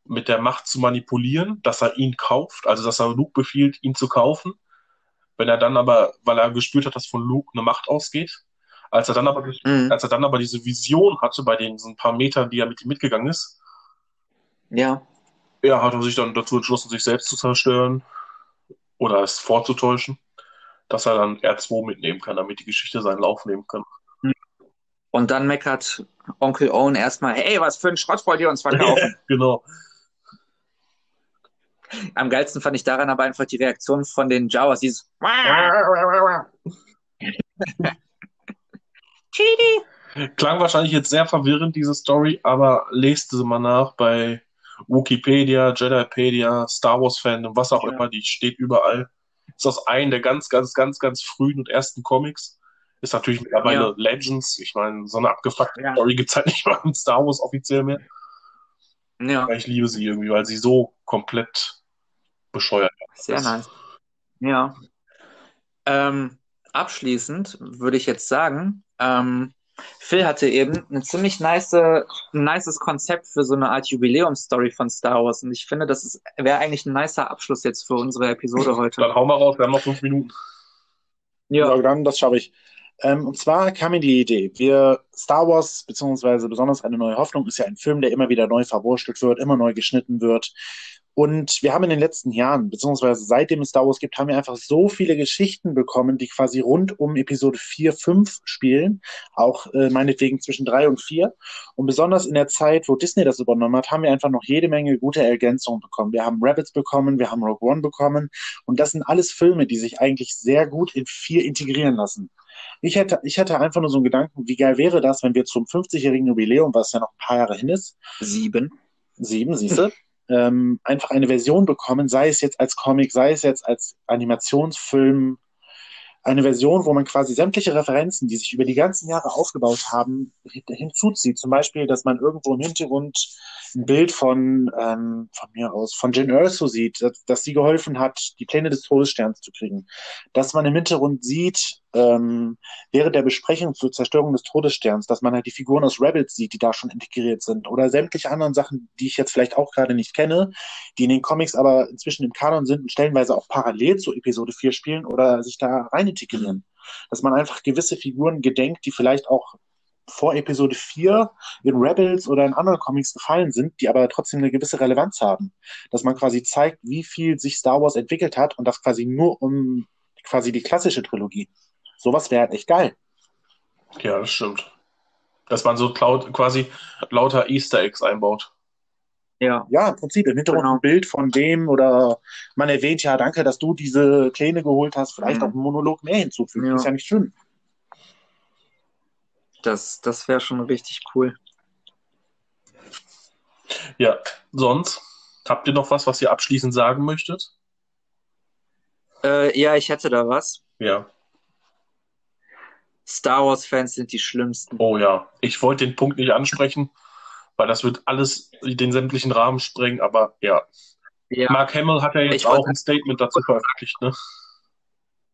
mit der Macht zu manipulieren, dass er ihn kauft, also dass er Luke befiehlt, ihn zu kaufen. Wenn er dann aber, weil er gespürt hat, dass von Luke eine Macht ausgeht, als er dann aber, Mhm. als er dann aber diese Vision hatte bei den diesen paar Metern, die er mit ihm mitgegangen ist, ja, ja, hat er sich dann dazu entschlossen, sich selbst zu zerstören oder es vorzutäuschen, dass er dann R2 mitnehmen kann, damit die Geschichte seinen Lauf nehmen kann. Und dann meckert Onkel Owen erstmal, hey, was für ein Schrott wollt ihr uns verkaufen? genau. Am geilsten fand ich daran aber einfach die Reaktion von den Jawas, dieses Chidi. Klang wahrscheinlich jetzt sehr verwirrend, diese Story, aber lest sie mal nach bei Wikipedia, Jedipedia, Star Wars Fandom, was auch Ja. immer, die steht überall. Ist aus einem der ganz, ganz, ganz, ganz frühen und ersten Comics. Ist natürlich mittlerweile Ja. Legends. Ich meine, so eine abgefuckte Ja. Story gibt's halt nicht mal in Star Wars offiziell mehr. Ja, Ich liebe sie irgendwie, weil sie so komplett bescheuert sehr ist. nice. Ja. Ähm, abschließend würde ich jetzt sagen, ähm, Phil hatte eben eine ziemlich nice, ein nices Konzept für so eine Art Jubiläumsstory von Star Wars. Und ich finde, das wäre eigentlich ein nicer Abschluss jetzt für unsere Episode heute. Dann hau mal raus, wir haben noch fünf Minuten. Ja, dann, das schaffe ich. Ähm, und zwar kam mir die Idee, wir Star Wars, beziehungsweise besonders eine neue Hoffnung, ist ja ein Film, der immer wieder neu verwurstelt wird, immer neu geschnitten wird. Und wir haben in den letzten Jahren, beziehungsweise seitdem es Star Wars gibt, haben wir einfach so viele Geschichten bekommen, die quasi rund um Episode 4, 5 spielen, auch äh, meinetwegen zwischen 3 und 4. Und besonders in der Zeit, wo Disney das übernommen hat, haben wir einfach noch jede Menge gute Ergänzungen bekommen. Wir haben Rabbits bekommen, wir haben Rogue One bekommen. Und das sind alles Filme, die sich eigentlich sehr gut in 4 integrieren lassen. Ich hätte, ich hätte einfach nur so einen Gedanken, wie geil wäre das, wenn wir zum 50-jährigen Jubiläum, was ja noch ein paar Jahre hin ist, sieben. sieben, siehste, ähm, einfach eine Version bekommen, sei es jetzt als Comic, sei es jetzt als Animationsfilm, eine Version, wo man quasi sämtliche Referenzen, die sich über die ganzen Jahre aufgebaut haben, hin- hinzuzieht. Zum Beispiel, dass man irgendwo im Hintergrund ein Bild von, ähm, von mir aus, von Jyn Erso sieht, dass, dass sie geholfen hat, die Pläne des Todessterns zu kriegen. Dass man im Hintergrund sieht, ähm, während der Besprechung zur Zerstörung des Todessterns, dass man halt die Figuren aus Rebels sieht, die da schon integriert sind. Oder sämtliche anderen Sachen, die ich jetzt vielleicht auch gerade nicht kenne, die in den Comics aber inzwischen im Kanon sind und stellenweise auch parallel zu Episode 4 spielen oder sich da rein integrieren. Dass man einfach gewisse Figuren gedenkt, die vielleicht auch vor Episode 4 in Rebels oder in anderen Comics gefallen sind, die aber trotzdem eine gewisse Relevanz haben. Dass man quasi zeigt, wie viel sich Star Wars entwickelt hat und das quasi nur um quasi die klassische Trilogie. Sowas wäre halt echt geil. Ja, das stimmt. Dass man so laut, quasi lauter Easter Eggs einbaut. Ja, Ja, im Prinzip im Hintergrund Genau. ein Bild von dem oder man erwähnt, ja, danke, dass du diese Pläne geholt hast, vielleicht Mhm. auch einen Monolog mehr hinzufügen. Ja. Ist ja nicht schlimm. das, das wäre schon richtig cool. Ja, sonst habt ihr noch was, was ihr abschließend sagen möchtet? Äh, ja, ich hätte da was. Ja. Star Wars-Fans sind die schlimmsten. Oh ja. Ich wollte den Punkt nicht ansprechen, weil das wird alles den sämtlichen Rahmen sprengen, aber ja. Ja, Mark Hamill hat ja jetzt Ich auch ein Statement dazu veröffentlicht, ne?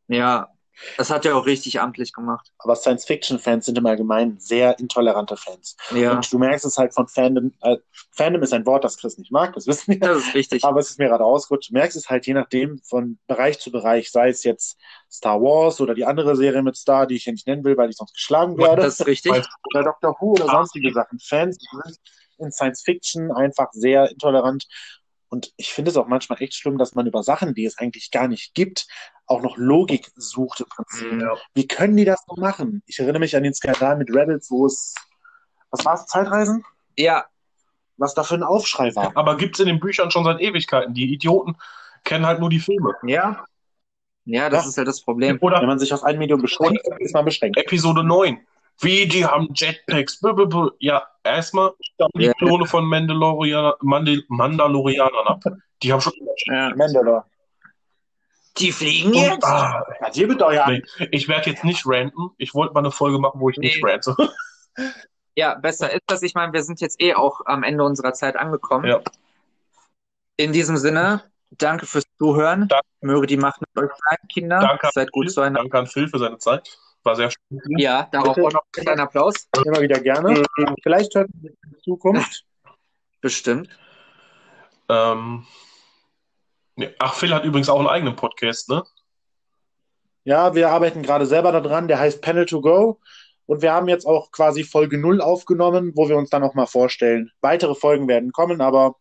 ja, das hat er auch richtig amtlich gemacht. Aber Science-Fiction-Fans sind im Allgemeinen sehr intolerante Fans. Ja, Und du merkst es halt von Fandom. Äh, Fandom ist ein Wort, das Chris nicht mag, das wissen wir. das ist richtig. Aber es ist mir gerade ausgerutscht. Du merkst es halt je nachdem von Bereich zu Bereich, sei es jetzt Star Wars oder die andere Serie mit Star, die ich hier nicht nennen will, weil ich sonst geschlagen werde. Das ist richtig. oder Doctor Who oder sonstige Sachen. Fans sind in Science Fiction einfach sehr intolerant. Und ich finde es auch manchmal echt schlimm, dass man über Sachen, die es eigentlich gar nicht gibt, auch noch Logik sucht im Prinzip. Mhm. Wie können die das so machen? Ich erinnere mich an den Skandal mit Rebels, wo es, was war es, Zeitreisen? Ja, Was da für ein Aufschrei war. Aber gibt's in den Büchern schon seit Ewigkeiten. Die Idioten kennen halt nur die Filme. ja. Ja, das Ja. ist halt das Problem. Wenn Oder man sich auf ein Medium beschränkt, ist man beschränkt. Episode 9. Wie, die haben Jetpacks. Ja, erstmal stammen die Ja. Klone von Mandalorian, Mandal Mandalorianern ab. Die haben schon. Ja. Mandalore. Die fliegen Und, jetzt? ah, Ja, bitte euer nee, ich werde jetzt nicht ranten. Ich wollte mal eine Folge machen, wo ich nicht Nee. rante. Ja, besser ist das. Ich meine, wir sind jetzt eh auch am Ende unserer Zeit angekommen. Ja. In diesem Sinne, danke fürs Zuhören. Danke. Möge die Macht mit euch sein, Kinder. Danke. Seid gut zueinander. Danke an Phil für seine Zeit. War sehr schön. Ja, darauf Bitte. auch noch einen kleinen Applaus. immer wieder gerne. Vielleicht hört ihr in Zukunft. Bestimmt. Ähm, ja. Ach, Phil hat übrigens auch einen eigenen Podcast, ne? Ja, wir arbeiten gerade selber daran. Der heißt Panel to Go. Und wir haben jetzt auch quasi Folge 0 aufgenommen, wo wir uns dann auch mal vorstellen. Weitere Folgen werden kommen, aber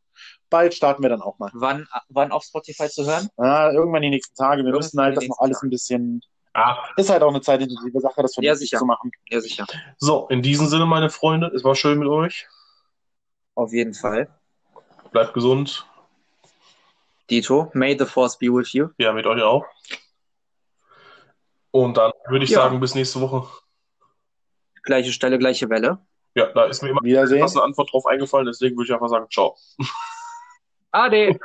bald starten wir dann auch mal. Wann, wann auf Spotify zu hören? Ah, irgendwann die nächsten Tage. Wir Irgendwann müssen halt das noch alles ein bisschen. Ah, Ist halt auch eine zeitintensive Sache, das Ja, vernünftig sicher. zu machen. Ja, sicher. so, in diesem Sinne, meine Freunde, es war schön mit euch. Auf jeden Fall. Bleibt gesund. Dito, may the force be with you. Ja, mit euch auch. Und dann würde ich Ja. sagen, bis nächste Woche. Gleiche Stelle, gleiche Welle. Ja, da ist mir immer eine Antwort drauf eingefallen, deswegen würde ich einfach sagen, ciao. Ade.